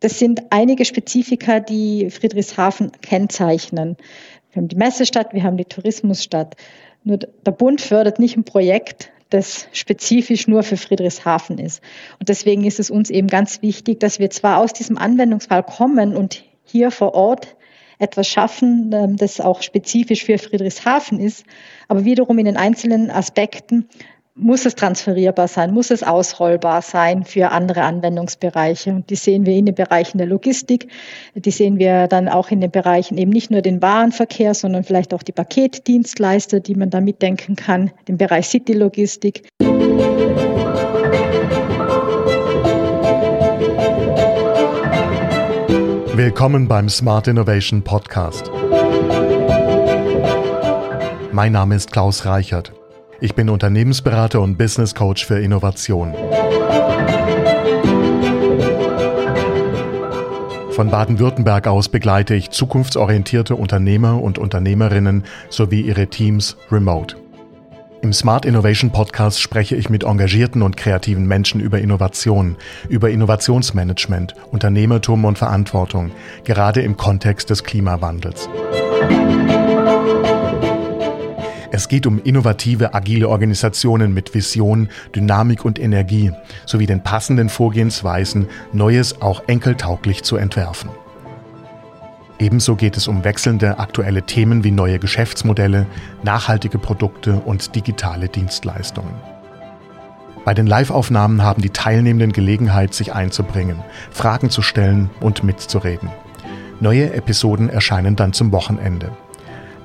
Das sind einige Spezifika, die Friedrichshafen kennzeichnen. Wir haben die Messestadt, wir haben die Tourismusstadt. Nur der Bund fördert nicht ein Projekt, das spezifisch nur für Friedrichshafen ist. Und deswegen ist es uns eben ganz wichtig, dass wir zwar aus diesem Anwendungsfall kommen und hier vor Ort etwas schaffen, ähm, das auch spezifisch für Friedrichshafen ist, aber wiederum in den einzelnen Aspekten muss es transferierbar sein, muss es ausrollbar sein für andere Anwendungsbereiche. Und die sehen wir in den Bereichen der Logistik, die sehen wir dann auch in den Bereichen eben nicht nur den Warenverkehr, sondern vielleicht auch die Paketdienstleister, die man da mitdenken kann, den Bereich City-Logistik. Willkommen beim Smart Innovation Podcast. Mein Name ist Klaus Reichert. Ich bin Unternehmensberater und Business Coach für Innovation. Von Baden-Württemberg aus begleite ich zukunftsorientierte Unternehmer und Unternehmerinnen sowie ihre Teams remote. Im Smart Innovation Podcast spreche ich mit engagierten und kreativen Menschen über Innovation, über Innovationsmanagement, Unternehmertum und Verantwortung, gerade im Kontext des Klimawandels. Es geht um innovative, agile Organisationen mit Vision, Dynamik und Energie sowie den passenden Vorgehensweisen, Neues auch enkeltauglich zu entwerfen. Ebenso geht es um wechselnde aktuelle Themen wie neue Geschäftsmodelle, nachhaltige Produkte und digitale Dienstleistungen. Bei den Live-Aufnahmen haben die Teilnehmenden Gelegenheit, sich einzubringen, Fragen zu stellen und mitzureden. Neue Episoden erscheinen dann zum Wochenende.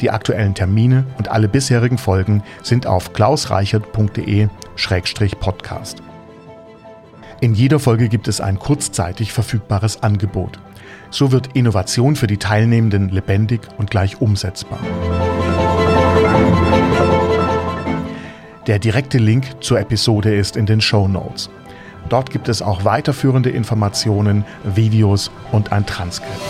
Die aktuellen Termine und alle bisherigen Folgen sind auf klausreichert.de-podcast. In jeder Folge gibt es ein kurzzeitig verfügbares Angebot. So wird Innovation für die Teilnehmenden lebendig und gleich umsetzbar. Der direkte Link zur Episode ist in den Show Notes. Dort gibt es auch weiterführende Informationen, Videos und ein Transkript.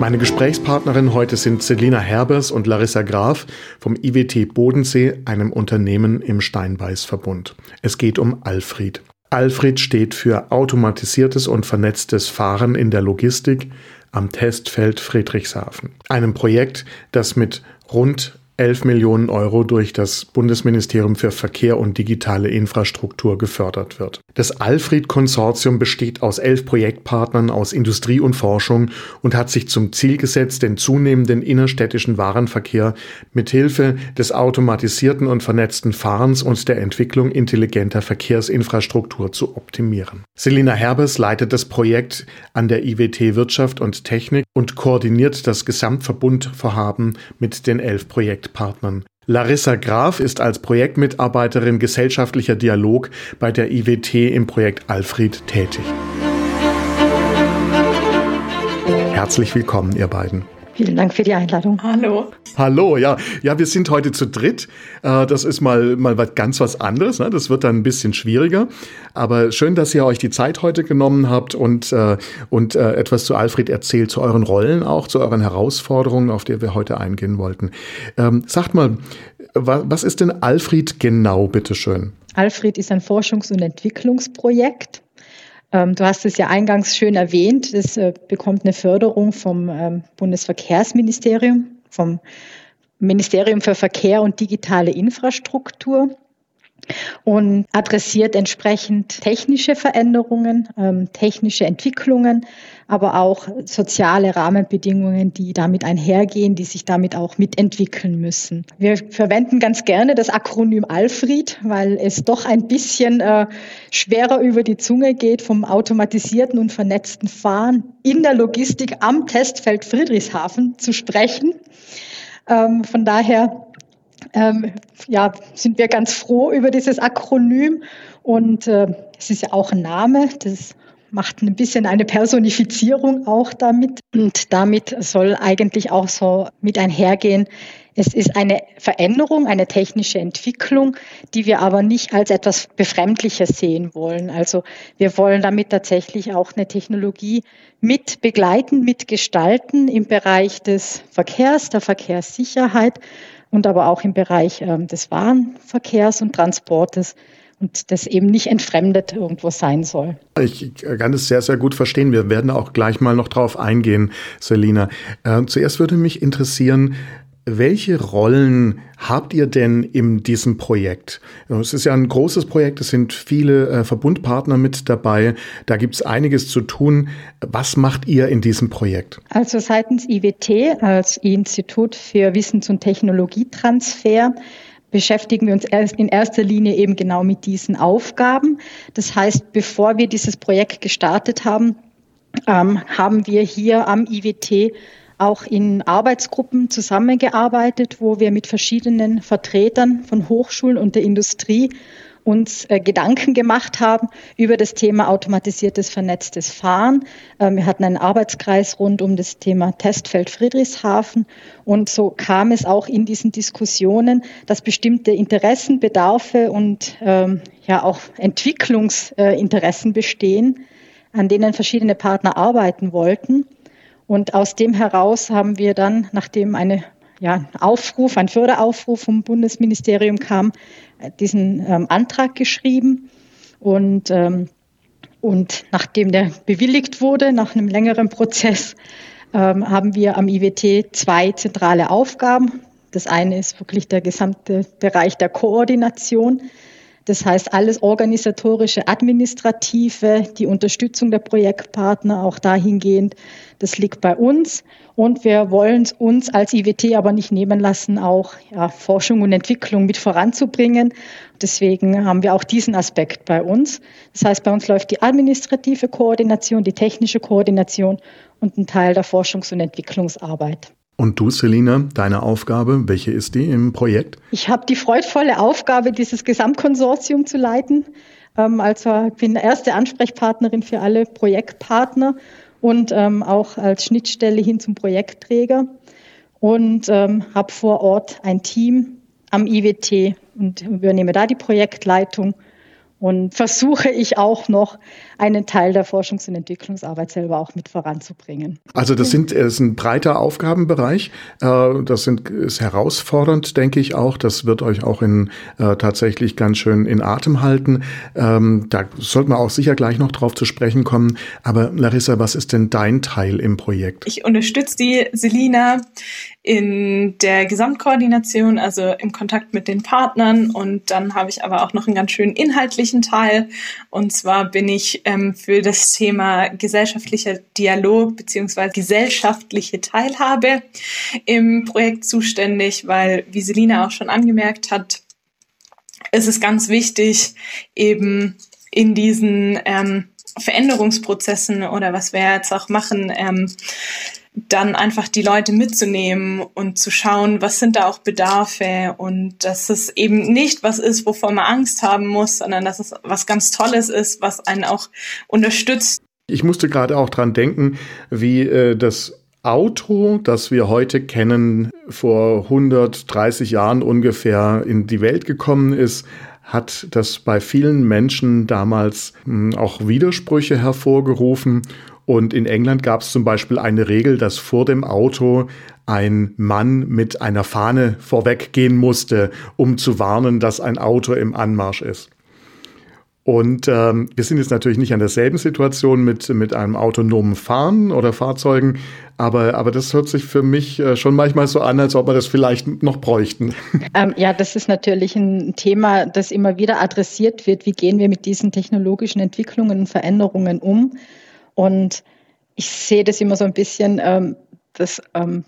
Meine Gesprächspartnerin heute sind Selina Herbers und Larissa Graf vom IWT Bodensee, einem Unternehmen im Steinbeißverbund. Es geht um Alfred. Alfred steht für automatisiertes und vernetztes Fahren in der Logistik am Testfeld Friedrichshafen. Einem Projekt, das mit rund 11 Millionen Euro durch das Bundesministerium für Verkehr und digitale Infrastruktur gefördert wird. Das Alfred-Konsortium besteht aus elf Projektpartnern aus Industrie und Forschung und hat sich zum Ziel gesetzt, den zunehmenden innerstädtischen Warenverkehr mithilfe des automatisierten und vernetzten Fahrens und der Entwicklung intelligenter Verkehrsinfrastruktur zu optimieren. Selina Herbers leitet das Projekt an der IWT Wirtschaft und Technik und koordiniert das Gesamtverbundvorhaben mit den elf Projektpartnern. Larissa Graf ist als Projektmitarbeiterin gesellschaftlicher Dialog bei der IWT im Projekt Alfred tätig. Herzlich willkommen, ihr beiden. Vielen Dank für die Einladung. Hallo. Hallo, ja. Ja, wir sind heute zu dritt. Äh, das ist mal, mal was ganz was anderes. Ne? Das wird dann ein bisschen schwieriger. Aber schön, dass ihr euch die Zeit heute genommen habt und, äh, und äh, etwas zu Alfred erzählt, zu euren Rollen auch, zu euren Herausforderungen, auf die wir heute eingehen wollten. Ähm, sagt mal, was ist denn Alfred genau, bitteschön? Alfred ist ein Forschungs- und Entwicklungsprojekt du hast es ja eingangs schön erwähnt, es äh, bekommt eine Förderung vom ähm, Bundesverkehrsministerium, vom Ministerium für Verkehr und digitale Infrastruktur und adressiert entsprechend technische Veränderungen, ähm, technische Entwicklungen, aber auch soziale Rahmenbedingungen, die damit einhergehen, die sich damit auch mitentwickeln müssen. Wir verwenden ganz gerne das Akronym Alfred, weil es doch ein bisschen äh, schwerer über die Zunge geht, vom automatisierten und vernetzten Fahren in der Logistik am Testfeld Friedrichshafen zu sprechen. Ähm, von daher ähm, ja, sind wir ganz froh über dieses Akronym. Und äh, es ist ja auch ein Name, das macht ein bisschen eine Personifizierung auch damit. Und damit soll eigentlich auch so mit einhergehen, es ist eine Veränderung, eine technische Entwicklung, die wir aber nicht als etwas Befremdliches sehen wollen. Also wir wollen damit tatsächlich auch eine Technologie mit begleiten, mitgestalten im Bereich des Verkehrs, der Verkehrssicherheit und aber auch im Bereich ähm, des Warenverkehrs und Transportes, und das eben nicht entfremdet irgendwo sein soll. Ich kann es sehr, sehr gut verstehen. Wir werden auch gleich mal noch drauf eingehen, Selina. Äh, zuerst würde mich interessieren, welche Rollen habt ihr denn in diesem Projekt? Es ist ja ein großes Projekt, es sind viele äh, Verbundpartner mit dabei, da gibt es einiges zu tun. Was macht ihr in diesem Projekt? Also seitens IWT als Institut für Wissens- und Technologietransfer beschäftigen wir uns in erster Linie eben genau mit diesen Aufgaben. Das heißt, bevor wir dieses Projekt gestartet haben, ähm, haben wir hier am IWT auch in Arbeitsgruppen zusammengearbeitet, wo wir mit verschiedenen Vertretern von Hochschulen und der Industrie uns äh, Gedanken gemacht haben über das Thema automatisiertes vernetztes Fahren. Ähm, wir hatten einen Arbeitskreis rund um das Thema Testfeld Friedrichshafen und so kam es auch in diesen Diskussionen, dass bestimmte Interessen, Bedarfe und ähm, ja auch Entwicklungsinteressen bestehen, an denen verschiedene Partner arbeiten wollten. Und aus dem heraus haben wir dann, nachdem eine ja, Aufruf, ein Förderaufruf vom Bundesministerium kam, diesen ähm, Antrag geschrieben und, ähm, und nachdem der bewilligt wurde, nach einem längeren Prozess, ähm, haben wir am IWT zwei zentrale Aufgaben. Das eine ist wirklich der gesamte Bereich der Koordination. Das heißt, alles organisatorische, administrative, die Unterstützung der Projektpartner, auch dahingehend, das liegt bei uns. Und wir wollen es uns als IWT aber nicht nehmen lassen, auch ja, Forschung und Entwicklung mit voranzubringen. Deswegen haben wir auch diesen Aspekt bei uns. Das heißt, bei uns läuft die administrative Koordination, die technische Koordination und ein Teil der Forschungs- und Entwicklungsarbeit. Und du, Selina, deine Aufgabe, welche ist die im Projekt? Ich habe die freudvolle Aufgabe, dieses Gesamtkonsortium zu leiten. Ähm, also ich bin erste Ansprechpartnerin für alle Projektpartner und ähm, auch als Schnittstelle hin zum Projektträger und ähm, habe vor Ort ein Team am IWT und übernehme da die Projektleitung und versuche ich auch noch einen Teil der Forschungs- und Entwicklungsarbeit selber auch mit voranzubringen. Also das sind das ist ein breiter Aufgabenbereich. Äh, das sind, ist herausfordernd, denke ich auch. Das wird euch auch in äh, tatsächlich ganz schön in Atem halten. Ähm, da sollten wir auch sicher gleich noch drauf zu sprechen kommen. Aber Larissa, was ist denn dein Teil im Projekt? Ich unterstütze die Selina in der Gesamtkoordination, also im Kontakt mit den Partnern. Und dann habe ich aber auch noch einen ganz schönen inhaltlichen Teil. Und zwar bin ich ähm, für das Thema gesellschaftlicher Dialog beziehungsweise gesellschaftliche Teilhabe im Projekt zuständig, weil, wie Selina auch schon angemerkt hat, ist es ganz wichtig, eben in diesen ähm, Veränderungsprozessen oder was wir jetzt auch machen, ähm, dann einfach die Leute mitzunehmen und zu schauen, was sind da auch Bedarfe und dass es eben nicht was ist, wovor man Angst haben muss, sondern dass es was ganz Tolles ist, was einen auch unterstützt. Ich musste gerade auch dran denken, wie äh, das Auto, das wir heute kennen, vor 130 Jahren ungefähr in die Welt gekommen ist, hat das bei vielen Menschen damals mh, hm, auch Widersprüche hervorgerufen und in England gab es zum Beispiel eine Regel, dass vor dem Auto ein Mann mit einer Fahne vorweggehen musste, um zu warnen, dass ein Auto im Anmarsch ist. Und ähm, wir sind jetzt natürlich nicht an derselben Situation mit, mit einem autonomen Fahren oder Fahrzeugen, aber, aber das hört sich für mich äh, schon manchmal so an, als ob wir das vielleicht noch bräuchten. Ähm, ja, das ist natürlich ein Thema, das immer wieder adressiert wird. Wie gehen wir mit diesen technologischen Entwicklungen und Veränderungen um? Und ich sehe das immer so ein bisschen, ähm, das, ähm,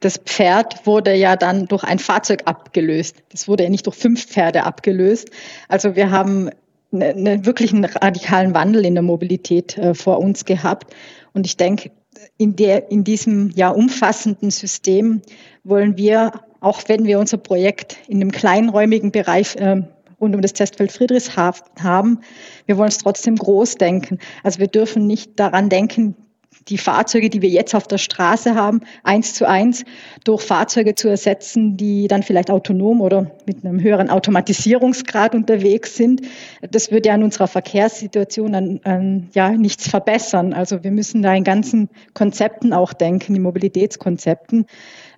das Pferd wurde ja dann durch ein Fahrzeug abgelöst. Das wurde ja nicht durch fünf Pferde abgelöst. Also wir haben eine, eine wirklich einen radikalen Wandel in der Mobilität äh, vor uns gehabt. Und ich denke, in, der, in diesem ja umfassenden System wollen wir, auch wenn wir unser Projekt in einem kleinräumigen Bereich äh, rund um das Testfeld Friedrichshafen haben. Wir wollen es trotzdem groß denken. Also wir dürfen nicht daran denken, die Fahrzeuge, die wir jetzt auf der Straße haben, eins zu eins durch Fahrzeuge zu ersetzen, die dann vielleicht autonom oder mit einem höheren Automatisierungsgrad unterwegs sind. Das würde ja an unserer Verkehrssituation an, an, ja nichts verbessern. Also wir müssen da in ganzen Konzepten auch denken, in Mobilitätskonzepten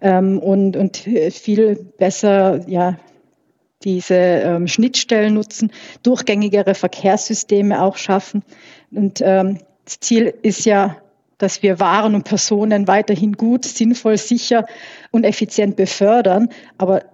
ähm, und, und viel besser ja diese ähm, Schnittstellen nutzen, durchgängigere Verkehrssysteme auch schaffen. Und ähm, das Ziel ist ja, dass wir Waren und Personen weiterhin gut, sinnvoll, sicher und effizient befördern. Aber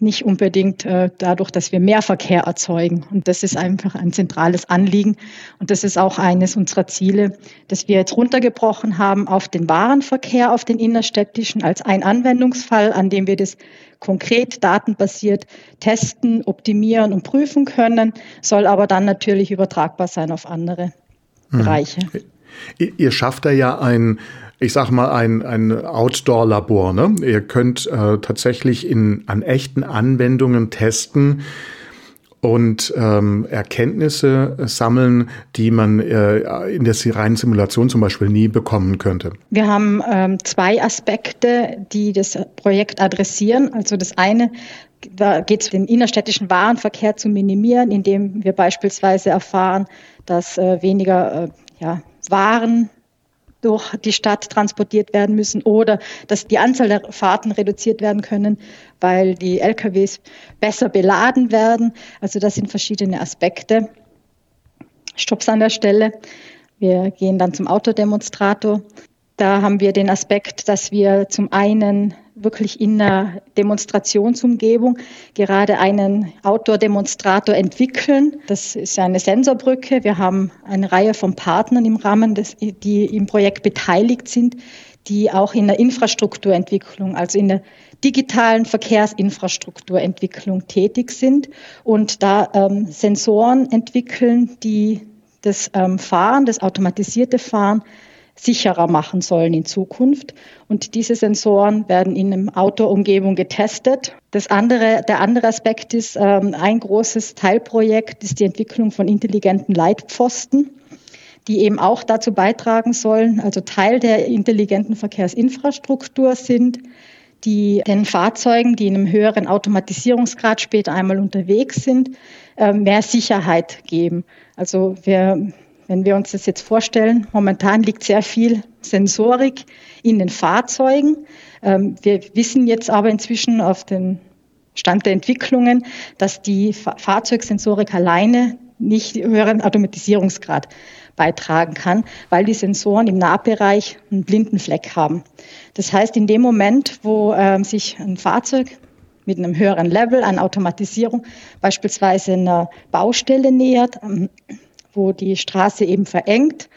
nicht unbedingt äh, dadurch, dass wir mehr Verkehr erzeugen. Und das ist einfach ein zentrales Anliegen. Und das ist auch eines unserer Ziele, dass wir jetzt runtergebrochen haben auf den Warenverkehr, auf den innerstädtischen als ein Anwendungsfall, an dem wir das konkret datenbasiert testen, optimieren und prüfen können, soll aber dann natürlich übertragbar sein auf andere mhm. Bereiche. Ihr schafft da ja ein ich sag mal, ein, ein Outdoor-Labor. Ne? Ihr könnt äh, tatsächlich in, an echten Anwendungen testen und ähm, Erkenntnisse sammeln, die man äh, in der reinen Simulation zum Beispiel nie bekommen könnte. Wir haben ähm, zwei Aspekte, die das Projekt adressieren. Also das eine, da geht es den innerstädtischen Warenverkehr zu minimieren, indem wir beispielsweise erfahren, dass äh, weniger äh, ja, Waren durch die Stadt transportiert werden müssen oder dass die Anzahl der Fahrten reduziert werden können, weil die LKWs besser beladen werden. Also das sind verschiedene Aspekte. Stopps an der Stelle. Wir gehen dann zum Autodemonstrator. Da haben wir den Aspekt, dass wir zum einen wirklich in einer Demonstrationsumgebung gerade einen Outdoor-Demonstrator entwickeln. Das ist eine Sensorbrücke. Wir haben eine Reihe von Partnern im Rahmen, des, die im Projekt beteiligt sind, die auch in der Infrastrukturentwicklung, also in der digitalen Verkehrsinfrastrukturentwicklung tätig sind und da ähm, Sensoren entwickeln, die das ähm, Fahren, das automatisierte Fahren sicherer machen sollen in Zukunft. Und diese Sensoren werden in einer Outdoor-Umgebung getestet. Das andere, der andere Aspekt ist, ähm, ein großes Teilprojekt ist die Entwicklung von intelligenten Leitpfosten, die eben auch dazu beitragen sollen, also Teil der intelligenten Verkehrsinfrastruktur sind, die den Fahrzeugen, die in einem höheren Automatisierungsgrad später einmal unterwegs sind, äh, mehr Sicherheit geben. Also wir wenn wir uns das jetzt vorstellen, momentan liegt sehr viel Sensorik in den Fahrzeugen. Ähm, wir wissen jetzt aber inzwischen auf den Stand der Entwicklungen, dass die Fahrzeugsensorik alleine nicht höheren Automatisierungsgrad beitragen kann, weil die Sensoren im Nahbereich einen blinden Fleck haben. Das heißt, in dem Moment, wo ähm, sich ein Fahrzeug mit einem höheren Level an Automatisierung beispielsweise einer Baustelle nähert, ähm, wo die Straße eben verengt,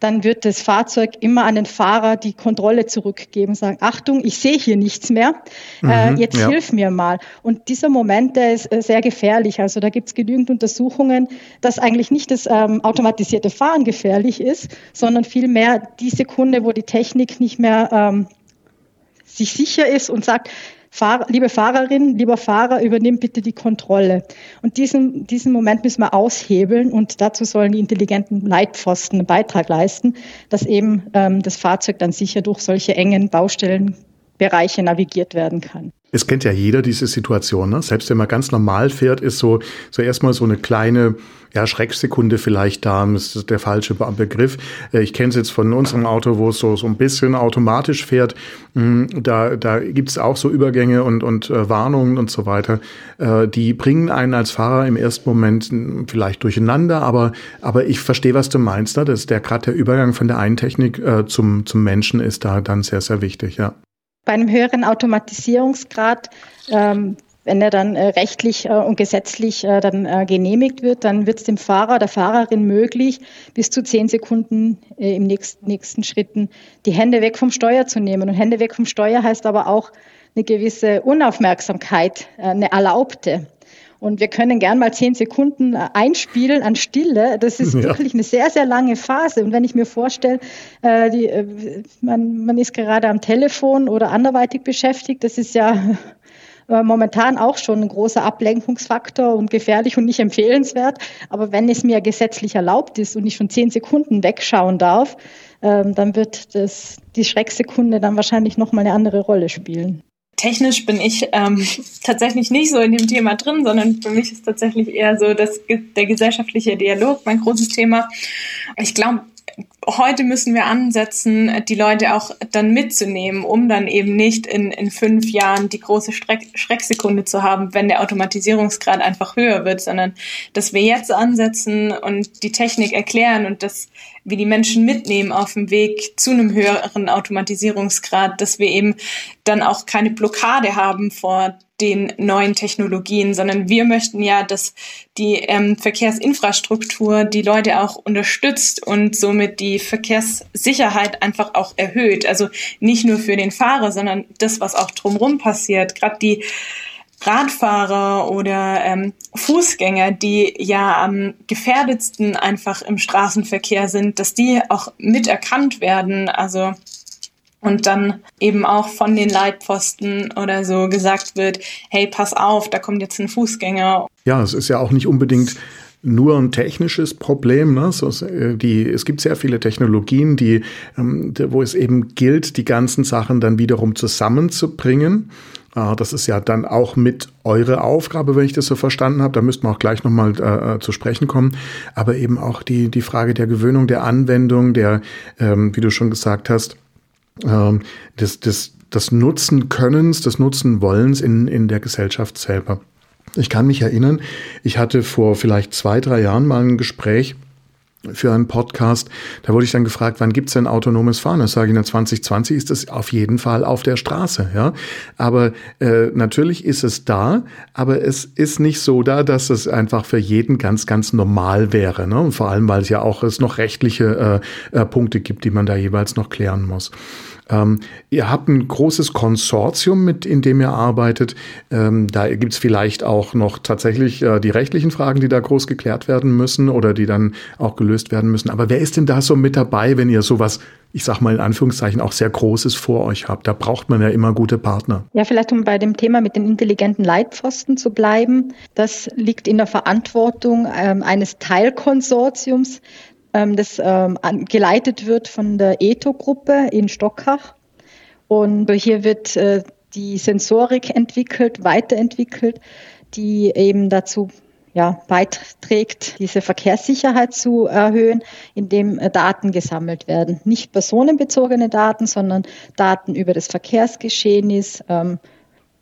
dann wird das Fahrzeug immer an den Fahrer die Kontrolle zurückgeben, sagen, Achtung, ich sehe hier nichts mehr, äh, mhm, jetzt ja. hilf mir mal. Und dieser Moment, der ist äh, sehr gefährlich. Also da gibt es genügend Untersuchungen, dass eigentlich nicht das ähm, automatisierte Fahren gefährlich ist, sondern vielmehr die Sekunde, wo die Technik nicht mehr ähm, sich sicher ist und sagt, Fahr liebe Fahrerin, lieber Fahrer, übernimm bitte die Kontrolle. Und diesen, diesen Moment müssen wir aushebeln und dazu sollen die intelligenten Leitpfosten einen Beitrag leisten, dass eben ähm, das Fahrzeug dann sicher durch solche engen Baustellenbereiche navigiert werden kann. Es kennt ja jeder diese Situation. Ne? Selbst wenn man ganz normal fährt, ist so, so erstmal so eine kleine ja, Schrecksekunde vielleicht da. Das ist der falsche Begriff. Äh, ich kenne es jetzt von unserem Auto, wo es so, so ein bisschen automatisch fährt. Mm, da, da gibt es auch so Übergänge und, und äh, Warnungen und so weiter. Äh, die bringen einen als Fahrer im ersten Moment vielleicht durcheinander, aber, aber ich verstehe, was du meinst. Ne? Das, der gerade der Übergang von der einen Technik äh, zum, zum Menschen ist da dann sehr, sehr wichtig, ja bei einem höheren Automatisierungsgrad, ähm, wenn er dann äh, rechtlich äh, und gesetzlich äh, dann genehmigt wird, dann wird es dem Fahrer, der Fahrerin möglich, bis zu zehn Sekunden im nächsten, nächsten Schritten die Hände weg vom Steuer zu nehmen. Und Hände weg vom Steuer heißt aber auch eine gewisse Unaufmerksamkeit, eine erlaubte. Und wir können gern mal zehn Sekunden einspielen an Stille. Das ist ja. wirklich eine sehr, sehr lange Phase. Und wenn ich mir vorstelle, äh, die, äh, man, man ist gerade am Telefon oder anderweitig beschäftigt, das ist ja äh, momentan auch schon ein großer Ablenkungsfaktor und gefährlich und nicht empfehlenswert. Aber wenn es mir gesetzlich erlaubt ist und ich schon zehn Sekunden wegschauen darf, ähm, dann wird das, die Schrecksekunde dann wahrscheinlich nochmal eine andere Rolle spielen technisch bin ich ähm, tatsächlich nicht so in dem Thema drin, sondern für mich ist tatsächlich eher so das, der gesellschaftliche Dialog mein großes Thema. Ich glaube, heute müssen wir ansetzen, die Leute auch dann mitzunehmen, um dann eben nicht in, in fünf Jahren die große Schreck, Schrecksekunde zu haben, wenn der Automatisierungsgrad einfach höher wird, sondern dass wir jetzt ansetzen und die Technik erklären und dass wir die Menschen mitnehmen auf dem Weg zu einem höheren Automatisierungsgrad, dass wir eben dann auch keine Blockade haben vor den neuen Technologien, sondern wir möchten ja, dass die ähm, Verkehrsinfrastruktur die Leute auch unterstützt und somit die Verkehrssicherheit einfach auch erhöht. Also nicht nur für den Fahrer, sondern das, was auch drumherum passiert. Gerade die Radfahrer oder ähm, Fußgänger, die ja am gefährdetsten einfach im Straßenverkehr sind, dass die auch miterkannt werden. Also und dann eben auch von den Leitpfosten oder so gesagt wird, hey, pass auf, da kommt jetzt ein Fußgänger. Ja, es ist ja auch nicht unbedingt nur ein technisches Problem. Ne? So, äh, die, es gibt sehr viele Technologien, die, ähm, wo es eben gilt, die ganzen Sachen dann wiederum zusammenzubringen. Äh, das ist ja dann auch mit eure Aufgabe, wenn ich das so verstanden habe. Da müssten wir auch gleich nochmal äh, äh, zu sprechen kommen. Aber eben auch die, die Frage der Gewöhnung, der Anwendung, der, ähm, wie du schon gesagt hast, ähm, des, des, des Nutzen Könnens, des Nutzen Wollens in, in der Gesellschaft selber. Ich kann mich erinnern, ich hatte vor vielleicht zwei, drei Jahren mal ein Gespräch für einen Podcast. Da wurde ich dann gefragt, wann gibt's denn autonomes Fahren? Das sage ich, in 2020 ist es auf jeden Fall auf der Straße. Ja, Aber äh, natürlich ist es da, aber es ist nicht so da, dass es einfach für jeden ganz, ganz normal wäre. Ne? Und vor allem, weil es ja auch es noch rechtliche äh, äh, Punkte gibt, die man da jeweils noch klären muss. Ähm, ihr habt ein großes Konsortium, mit in dem ihr arbeitet. Ähm, da gibt es vielleicht auch noch tatsächlich äh, die rechtlichen Fragen, die da groß geklärt werden müssen oder die dann auch gelöst werden müssen. Aber wer ist denn da so mit dabei, wenn ihr sowas, ich sag mal in Anführungszeichen, auch sehr Großes vor euch habt? Da braucht man ja immer gute Partner. Ja, vielleicht um bei dem Thema mit den intelligenten Leitpfosten zu bleiben. Das liegt in der Verantwortung ähm, eines Teilkonsortiums, das ähm, geleitet wird von der ETO-Gruppe in Stockach. Und hier wird äh, die Sensorik entwickelt, weiterentwickelt, die eben dazu ja, beiträgt, diese Verkehrssicherheit zu erhöhen, indem äh, Daten gesammelt werden. Nicht personenbezogene Daten, sondern Daten über das Verkehrsgeschehen ist, ähm,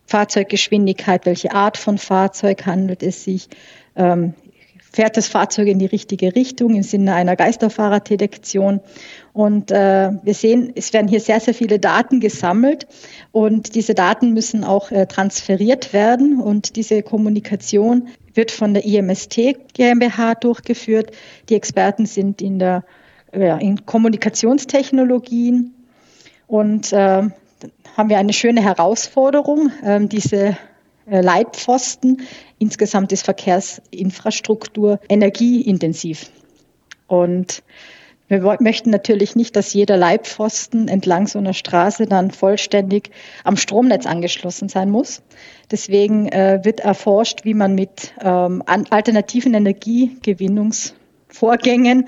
Fahrzeuggeschwindigkeit, welche Art von Fahrzeug handelt es sich, ähm, fährt das Fahrzeug in die richtige Richtung im Sinne einer Geisterfahrerdetektion. Und äh, wir sehen, es werden hier sehr, sehr viele Daten gesammelt und diese Daten müssen auch äh, transferiert werden und diese Kommunikation wird von der IMST GmbH durchgeführt. Die Experten sind in der ja, in Kommunikationstechnologien und äh, haben wir eine schöne Herausforderung, äh, diese äh, Leitpfosten. Insgesamt ist Verkehrsinfrastruktur energieintensiv. Und wir möchten natürlich nicht, dass jeder Leitpfosten entlang so einer Straße dann vollständig am Stromnetz angeschlossen sein muss. Deswegen äh, wird erforscht, wie man mit ähm, alternativen Energiegewinnungs Vorgängen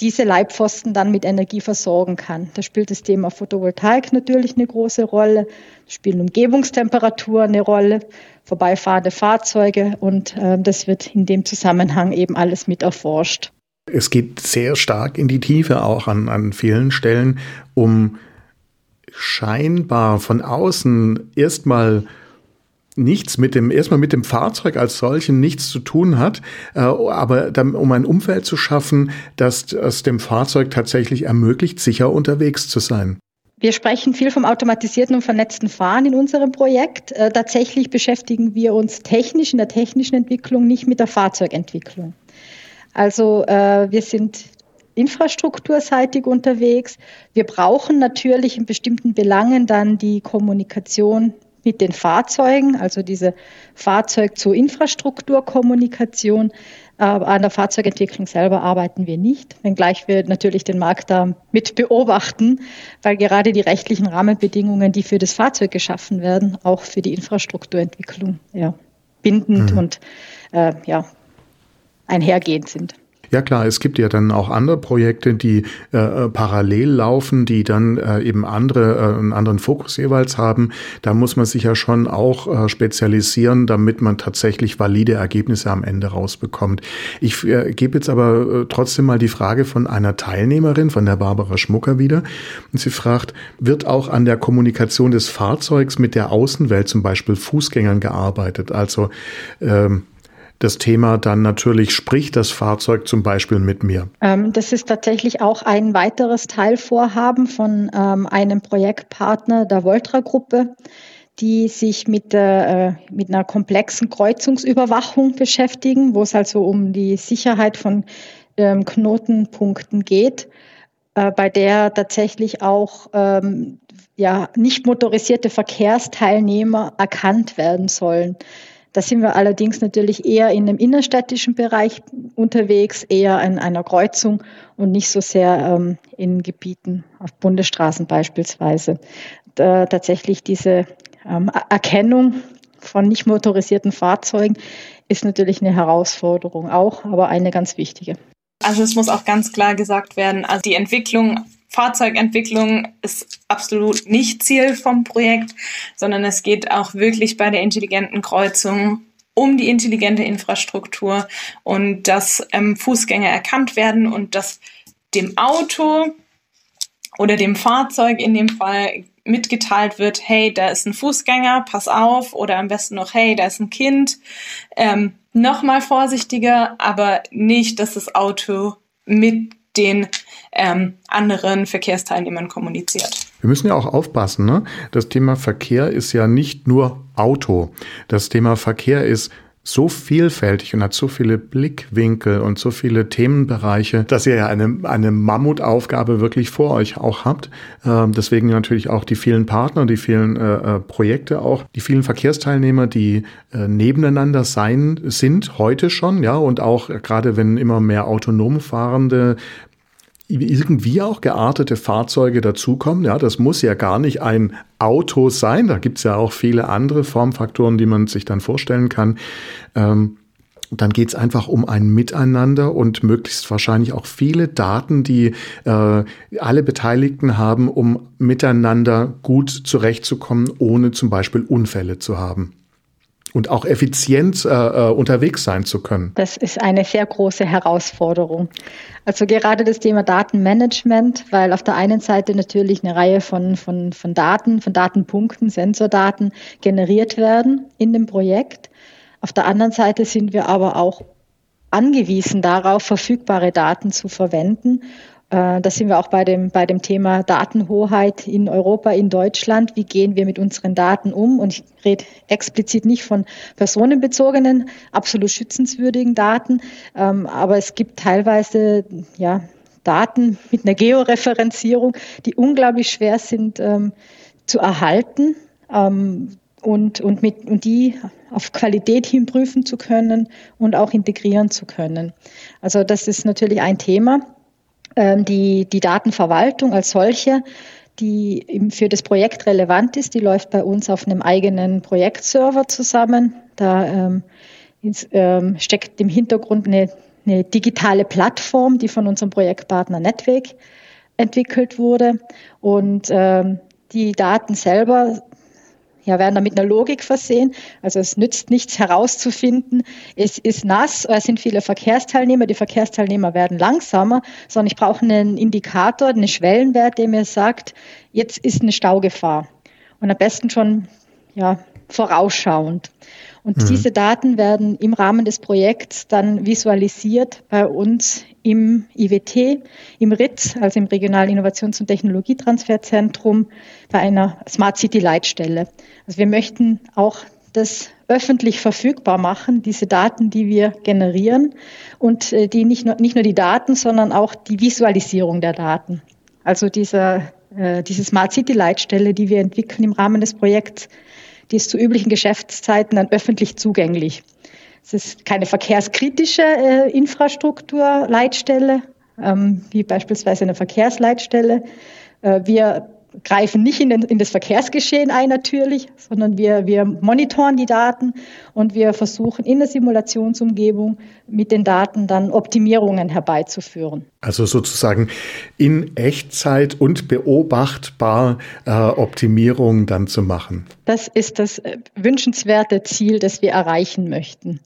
diese Leitpfosten dann mit Energie versorgen kann. Da spielt das Thema Photovoltaik natürlich eine große Rolle, spielen Umgebungstemperaturen eine Rolle, vorbeifahrende Fahrzeuge und äh, das wird in dem Zusammenhang eben alles mit erforscht. Es geht sehr stark in die Tiefe auch an, an vielen Stellen, um scheinbar von außen erstmal nichts mit dem, erstmal mit dem Fahrzeug als solchen nichts zu tun hat, äh, aber dann, um ein Umfeld zu schaffen, das es dem Fahrzeug tatsächlich ermöglicht, sicher unterwegs zu sein. Wir sprechen viel vom automatisierten und vernetzten Fahren in unserem Projekt. Äh, tatsächlich beschäftigen wir uns technisch in der technischen Entwicklung nicht mit der Fahrzeugentwicklung. Also äh, wir sind infrastrukturseitig unterwegs. Wir brauchen natürlich in bestimmten Belangen dann die Kommunikation mit den Fahrzeugen, also diese Fahrzeug zur Infrastrukturkommunikation. An der Fahrzeugentwicklung selber arbeiten wir nicht, wenngleich wir natürlich den Markt da mit beobachten, weil gerade die rechtlichen Rahmenbedingungen, die für das Fahrzeug geschaffen werden, auch für die Infrastrukturentwicklung ja, bindend mhm. und äh, ja, einhergehend sind. Ja klar, es gibt ja dann auch andere Projekte, die äh, äh, parallel laufen, die dann äh, eben andere, äh, einen anderen Fokus jeweils haben. Da muss man sich ja schon auch äh, spezialisieren, damit man tatsächlich valide Ergebnisse am Ende rausbekommt. Ich äh, gebe jetzt aber trotzdem mal die Frage von einer Teilnehmerin, von der Barbara Schmucker wieder. Und sie fragt, wird auch an der Kommunikation des Fahrzeugs mit der Außenwelt, zum Beispiel Fußgängern, gearbeitet? Also ähm, das Thema dann natürlich spricht das Fahrzeug zum Beispiel mit mir. Ähm, das ist tatsächlich auch ein weiteres Teilvorhaben von ähm, einem Projektpartner der Voltra-Gruppe, die sich mit, äh, mit einer komplexen Kreuzungsüberwachung beschäftigen, wo es also um die Sicherheit von ähm, Knotenpunkten geht, äh, bei der tatsächlich auch ähm, ja, nicht motorisierte Verkehrsteilnehmer erkannt werden sollen. Da sind wir allerdings natürlich eher in dem innerstädtischen Bereich unterwegs, eher an einer Kreuzung und nicht so sehr ähm, in Gebieten auf Bundesstraßen beispielsweise. Da tatsächlich diese ähm, Erkennung von nicht motorisierten Fahrzeugen ist natürlich eine Herausforderung auch, aber eine ganz wichtige. Also es muss auch ganz klar gesagt werden, also die Entwicklung Fahrzeugentwicklung ist absolut nicht Ziel vom Projekt, sondern es geht auch wirklich bei der intelligenten Kreuzung um die intelligente Infrastruktur und dass ähm, Fußgänger erkannt werden und dass dem Auto oder dem Fahrzeug in dem Fall mitgeteilt wird, hey, da ist ein Fußgänger, pass auf, oder am besten noch, hey, da ist ein Kind. Ähm, Nochmal vorsichtiger, aber nicht, dass das Auto mit den ähm, anderen Verkehrsteilnehmern kommuniziert. Wir müssen ja auch aufpassen. Ne? Das Thema Verkehr ist ja nicht nur Auto. Das Thema Verkehr ist so vielfältig und hat so viele Blickwinkel und so viele Themenbereiche, dass ihr ja eine, eine Mammutaufgabe wirklich vor euch auch habt. Ähm, deswegen natürlich auch die vielen Partner, die vielen äh, äh Projekte auch, die vielen Verkehrsteilnehmer, die äh, nebeneinander sein sind heute schon, ja, und auch gerade wenn immer mehr autonom fahrende irgendwie auch geartete Fahrzeuge dazukommen. Ja, das muss ja gar nicht ein Auto sein. Da gibt's ja auch viele andere Formfaktoren, die man sich dann vorstellen kann. Ähm, dann geht's einfach um ein Miteinander und möglichst wahrscheinlich auch viele Daten, die äh, alle Beteiligten haben, um miteinander gut zurechtzukommen, ohne zum Beispiel Unfälle zu haben und auch effizient äh, äh, unterwegs sein zu können? Das ist eine sehr große Herausforderung. Also gerade das Thema Datenmanagement, weil auf der einen Seite natürlich eine Reihe von, von, von Daten, von Datenpunkten, Sensordaten generiert werden in dem Projekt. Auf der anderen Seite sind wir aber auch angewiesen darauf, verfügbare Daten zu verwenden äh, da sind wir auch bei dem, bei dem Thema Datenhoheit in Europa, in Deutschland. Wie gehen wir mit unseren Daten um? Und ich rede explizit nicht von personenbezogenen, absolut schützenswürdigen Daten, ähm, aber es gibt teilweise ja, Daten mit einer Georeferenzierung, die unglaublich schwer sind ähm, zu erhalten ähm, und, und, mit, und die auf Qualität hin prüfen zu können und auch integrieren zu können. Also das ist natürlich ein Thema. Ähm, die, die Datenverwaltung als solche, die für das Projekt relevant ist, die läuft bei uns auf einem eigenen Projektserver zusammen. Da ähm, ins, ähm, steckt im Hintergrund eine, eine digitale Plattform, die von unserem Projektpartner Netweg entwickelt wurde. Und ähm, die Daten selber ja, werden da mit einer Logik versehen. Also es nützt nichts herauszufinden, es ist nass, es sind viele Verkehrsteilnehmer, die Verkehrsteilnehmer werden langsamer, sondern ich brauche einen Indikator, einen Schwellenwert, der mir sagt, jetzt ist eine Staugefahr. Und am besten schon ja, vorausschauend. Und mhm. diese Daten werden im Rahmen des Projekts dann visualisiert bei uns im IWT, im RIT, also im Regionalen Innovations- und Technologietransferzentrum, bei einer Smart City Leitstelle. Also wir möchten auch das öffentlich verfügbar machen, diese Daten, die wir generieren und äh, die nicht nur, nicht nur die Daten, sondern auch die Visualisierung der Daten. Also dieser, äh, diese Smart City Leitstelle, die wir entwickeln im Rahmen des Projekts, die ist zu üblichen Geschäftszeiten dann öffentlich zugänglich. Es ist keine verkehrskritische äh, Infrastrukturleitstelle, ähm, wie beispielsweise eine Verkehrsleitstelle. Äh, wir greifen nicht in, den, in, das Verkehrsgeschehen ein natürlich, sondern wir, wir monitoren die Daten und wir versuchen in der Simulationsumgebung mit den Daten dann Optimierungen herbeizuführen. Also sozusagen in Echtzeit und beobachtbar äh, Optimierungen dann zu machen. Das ist das äh, wünschenswerte Ziel, das wir erreichen möchten.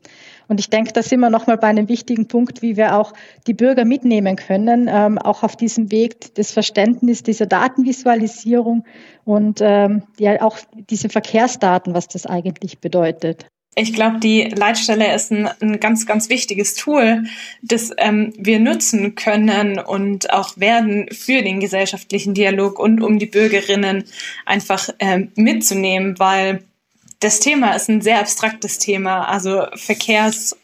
Und ich denke, da sind wir nochmal bei einem wichtigen Punkt, wie wir auch die Bürger mitnehmen können, ähm, auch auf diesem Weg des Verständnisses dieser Datenvisualisierung und ähm, ja auch diese Verkehrsdaten, was das eigentlich bedeutet. Ich glaube, die Leitstelle ist ein, ein, ganz, ganz wichtiges Tool, das ähm, wir nutzen können und auch werden für den gesellschaftlichen Dialog und um die Bürgerinnen einfach ähm, mitzunehmen, weil das Thema ist ein sehr abstraktes Thema, also Verkehrslage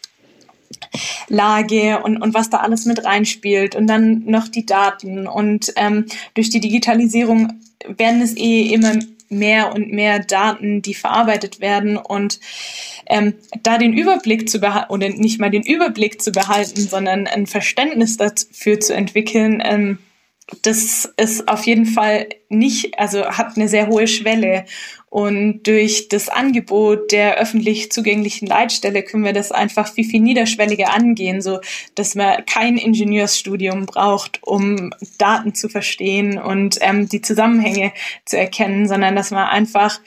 und, und was da alles mit reinspielt und dann noch die Daten und ähm, durch die Digitalisierung werden es eh immer mehr und mehr Daten, die verarbeitet werden und ähm, da den Überblick zu behalten oder nicht mal den Überblick zu behalten, sondern ein Verständnis dafür zu entwickeln, ähm, das ist auf jeden Fall nicht, also hat eine sehr hohe Schwelle. Und durch das Angebot der öffentlich zugänglichen Leitstelle können wir das einfach viel, viel niederschwelliger angehen, so dass man kein Ingenieursstudium braucht, um Daten zu verstehen und ähm, die Zusammenhänge zu erkennen, sondern dass man einfach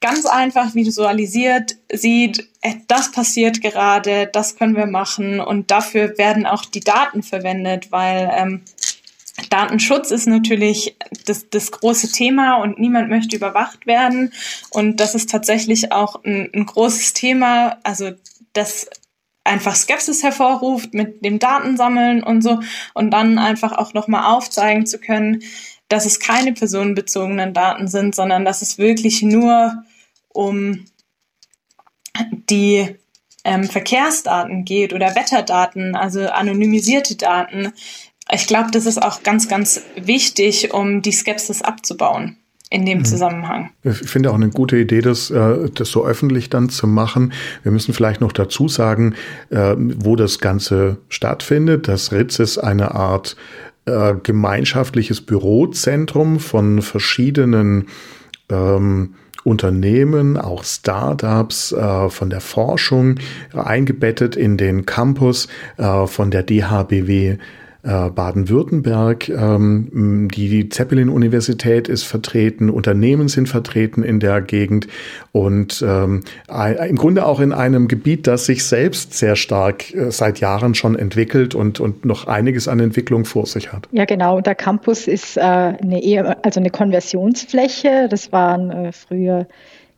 ganz einfach visualisiert sieht, äh, das passiert gerade, das können wir machen und dafür werden auch die Daten verwendet, weil ähm, Datenschutz ist natürlich das, das große Thema und niemand möchte überwacht werden. Und das ist tatsächlich auch ein, ein großes Thema, also das einfach Skepsis hervorruft mit dem Datensammeln und so. Und dann einfach auch nochmal aufzeigen zu können, dass es keine personenbezogenen Daten sind, sondern dass es wirklich nur um die ähm, Verkehrsdaten geht oder Wetterdaten, also anonymisierte Daten, ich glaube, das ist auch ganz, ganz wichtig, um die Skepsis abzubauen in dem mhm. Zusammenhang. Ich finde auch eine gute Idee, das, äh, das so öffentlich dann zu machen. Wir müssen vielleicht noch dazu sagen, äh, wo das Ganze stattfindet. Das Ritz ist eine Art äh, gemeinschaftliches Bürozentrum von verschiedenen ähm, Unternehmen, auch Startups äh, von der Forschung eingebettet in den Campus äh, von der DHBW äh, Baden-Württemberg. Ähm, die Zeppelin-Universität ist vertreten, Unternehmen sind vertreten in der Gegend und ähm, im Grunde auch in einem Gebiet, das sich selbst sehr stark äh, seit Jahren schon entwickelt und, und noch einiges an Entwicklung vor sich hat. Ja, genau. Der Campus ist äh, eine, eher, also eine Konversionsfläche. Das waren früher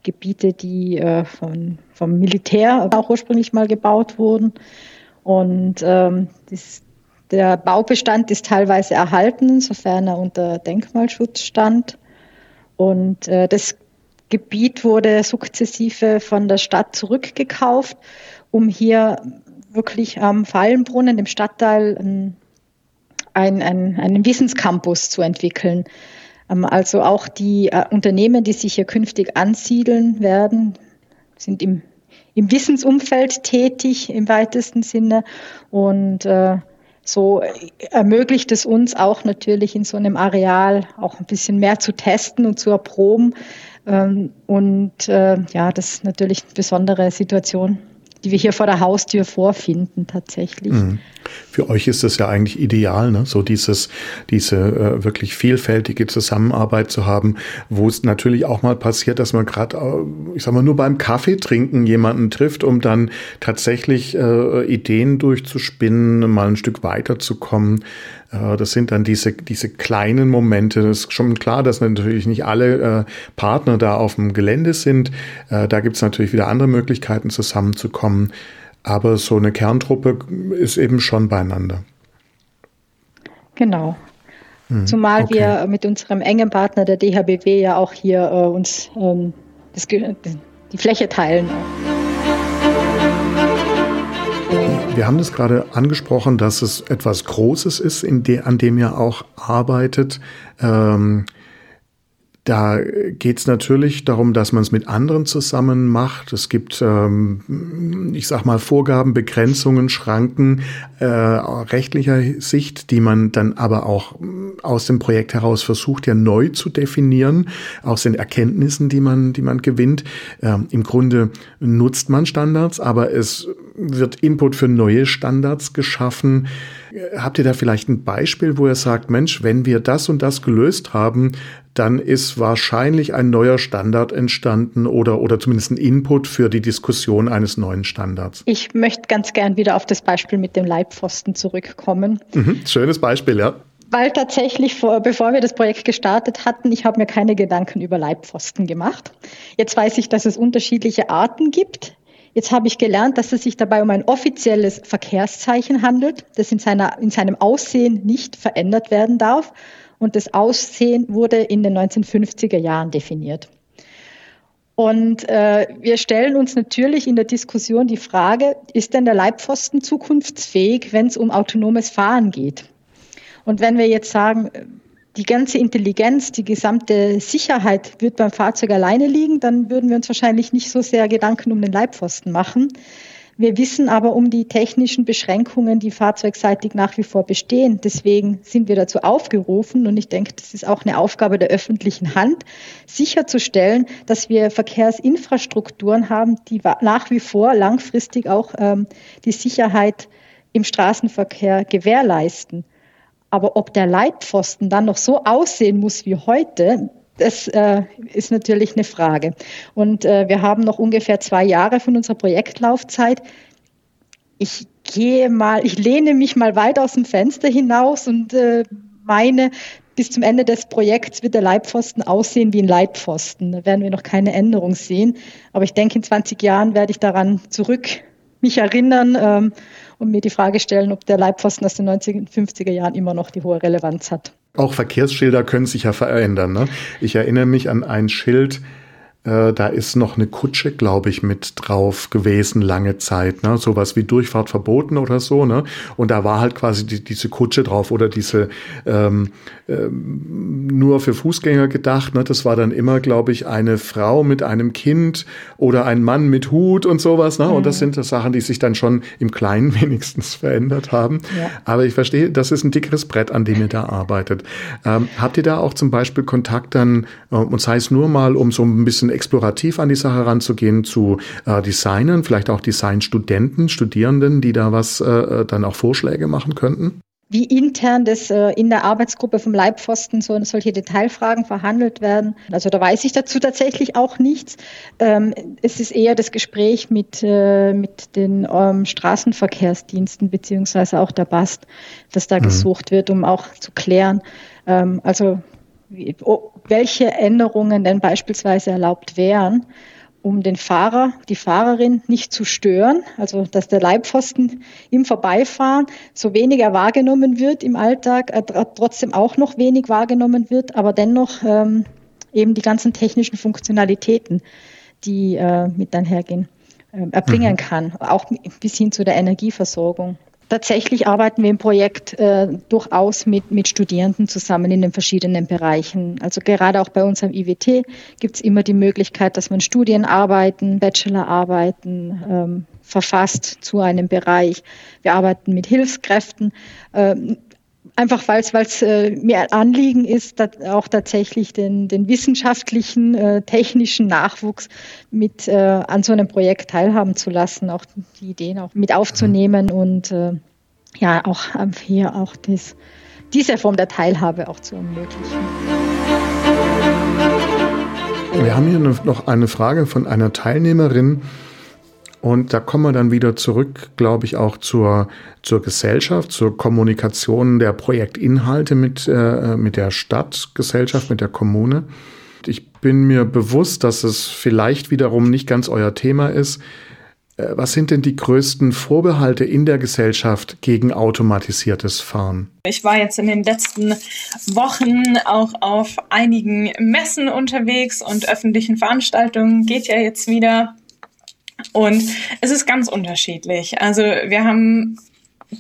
Gebiete, die von, vom Militär auch ursprünglich mal gebaut wurden. Und ähm, das, der Baubestand ist teilweise erhalten, sofern er unter Denkmalschutz stand. Und äh, das Gebiet wurde sukzessive von der Stadt zurückgekauft, um hier wirklich am Fallenbrunnen, im Stadtteil, ein, ein, einen Wissenscampus zu entwickeln. Ähm, also auch die äh, Unternehmen, die sich hier künftig ansiedeln werden, sind im, im Wissensumfeld tätig im weitesten Sinne und äh, so ermöglicht es uns auch natürlich in so einem Areal auch ein bisschen mehr zu testen und zu erproben. Ähm, und äh, ja, das ist natürlich eine besondere Situation die wir hier vor der Haustür vorfinden tatsächlich. Mhm. Für euch ist es ja eigentlich ideal, ne? so dieses, diese äh, wirklich vielfältige Zusammenarbeit zu haben, wo es natürlich auch mal passiert, dass man gerade, äh, ich sag mal, nur beim Kaffee trinken jemanden trifft, um dann tatsächlich äh, Ideen durchzuspinnen, mal ein Stück weiterzukommen. Äh, das sind dann diese, diese kleinen Momente. Das ist schon klar, dass natürlich nicht alle äh, Partner da auf dem Gelände sind. Äh, da gibt es natürlich wieder andere Möglichkeiten, zusammenzukommen. Aber so eine Kerntruppe ist eben schon beieinander. Genau. Hm, Zumal okay. wir mit unserem engen Partner der DHBW ja auch hier äh, uns ähm, das, die Fläche teilen. Wir haben das gerade angesprochen, dass es etwas Großes ist, de, an dem ihr auch arbeitet. Ähm, da geht es natürlich darum, dass man es mit anderen zusammen macht. Es gibt, ähm, ich sag mal, Vorgaben, Begrenzungen, Schranken äh, rechtlicher Sicht, die man dann aber auch aus dem Projekt heraus versucht, ja neu zu definieren, aus den Erkenntnissen, die man, die man gewinnt. Ähm, Im Grunde nutzt man Standards, aber es wird Input für neue Standards geschaffen. Habt ihr da vielleicht ein Beispiel, wo ihr sagt, Mensch, wenn wir das und das gelöst haben, dann ist wahrscheinlich ein neuer Standard entstanden oder, oder zumindest ein Input für die Diskussion eines neuen Standards. Ich möchte ganz gern wieder auf das Beispiel mit dem Leitpfosten zurückkommen. Mhm, schönes Beispiel, ja. Weil tatsächlich, vor, bevor wir das Projekt gestartet hatten, ich habe mir keine Gedanken über Leitpfosten gemacht. Jetzt weiß ich, dass es unterschiedliche Arten gibt. Jetzt habe ich gelernt, dass es sich dabei um ein offizielles Verkehrszeichen handelt, das in, seiner, in seinem Aussehen nicht verändert werden darf und das Aussehen wurde in den 1950er Jahren definiert. Und äh, wir stellen uns natürlich in der Diskussion die Frage, ist denn der Leitpfosten zukunftsfähig, wenn es um autonomes Fahren geht? Und wenn wir jetzt sagen, die ganze Intelligenz, die gesamte Sicherheit wird beim Fahrzeug alleine liegen, dann würden wir uns wahrscheinlich nicht so sehr Gedanken um den Leitpfosten machen. Wir wissen aber um die technischen Beschränkungen, die fahrzeugseitig nach wie vor bestehen. Deswegen sind wir dazu aufgerufen und ich denke, das ist auch eine Aufgabe der öffentlichen Hand, sicherzustellen, dass wir Verkehrsinfrastrukturen haben, die nach wie vor langfristig auch ähm, die Sicherheit im Straßenverkehr gewährleisten. Aber ob der Leitpfosten dann noch so aussehen muss wie heute, das äh, ist natürlich eine Frage. Und äh, wir haben noch ungefähr zwei Jahre von unserer Projektlaufzeit. Ich gehe mal, ich lehne mich mal weit aus dem Fenster hinaus und äh, meine, bis zum Ende des Projekts wird der Leitpfosten aussehen wie ein Leitpfosten. Da werden wir noch keine Änderung sehen. Aber ich denke, in 20 Jahren werde ich daran zurück mich erinnern ähm, und mir die Frage stellen, ob der Leitpfosten aus den 1950er Jahren immer noch die hohe Relevanz hat. Auch Verkehrsschilder können sich ja verändern. Ne? Ich erinnere mich an ein Schild, äh, da ist noch eine Kutsche, glaube ich, mit drauf gewesen lange Zeit, ne? Sowas wie Durchfahrt verboten oder so, ne? Und da war halt quasi die, diese Kutsche drauf oder diese ähm, ähm, nur für Fußgänger gedacht, ne? Das war dann immer, glaube ich, eine Frau mit einem Kind oder ein Mann mit Hut und sowas, ne? Mhm. Und das sind das Sachen, die sich dann schon im Kleinen wenigstens verändert haben. Ja. Aber ich verstehe, das ist ein dickeres Brett, an dem ihr da arbeitet. Ähm, habt ihr da auch zum Beispiel Kontakt dann, äh, und sei es nur mal, um so ein bisschen bisschen explorativ an die Sache ranzugehen, zu äh, Designern, vielleicht auch Designstudenten, Studierenden, die da was äh, äh, dann auch Vorschläge machen könnten? wie intern das äh, in der Arbeitsgruppe vom Leibpfosten so solche Detailfragen verhandelt werden. Also da weiß ich dazu tatsächlich auch nichts. Ähm, es ist eher das Gespräch mit, äh, mit den ähm, Straßenverkehrsdiensten beziehungsweise auch der BAST, das da mhm. gesucht wird, um auch zu klären. Ähm, also welche Änderungen denn beispielsweise erlaubt wären, um den Fahrer, die Fahrerin nicht zu stören, also dass der Leibpfosten im Vorbeifahren so weniger wahrgenommen wird im Alltag, äh, trotzdem auch noch wenig wahrgenommen wird, aber dennoch ähm, eben die ganzen technischen Funktionalitäten, die äh, mit einhergehen, äh, erbringen mhm. kann, auch bis hin zu der Energieversorgung. Tatsächlich arbeiten wir im Projekt äh, durchaus mit, mit Studierenden zusammen in den verschiedenen Bereichen. Also gerade auch bei unserem IWT gibt es immer die Möglichkeit, dass man Studienarbeiten, Bachelorarbeiten ähm, verfasst zu einem Bereich. Wir arbeiten mit Hilfskräften. Ähm, Einfach weil es äh, mir ein Anliegen ist, auch tatsächlich den, den wissenschaftlichen, äh, technischen Nachwuchs mit äh, an so einem Projekt teilhaben zu lassen, auch die Ideen auch mit aufzunehmen und äh, ja auch hier auch das, diese Form der Teilhabe auch zu ermöglichen. Wir haben hier noch eine Frage von einer Teilnehmerin. Und da kommen wir dann wieder zurück, glaube ich, auch zur, zur Gesellschaft, zur Kommunikation der Projektinhalte mit, äh, mit der Stadtgesellschaft, mit der Kommune. Ich bin mir bewusst, dass es vielleicht wiederum nicht ganz euer Thema ist. Äh, was sind denn die größten Vorbehalte in der Gesellschaft gegen automatisiertes Fahren? Ich war jetzt in den letzten Wochen auch auf einigen Messen unterwegs und öffentlichen Veranstaltungen. Geht ja jetzt wieder. Und es ist ganz unterschiedlich. Also wir haben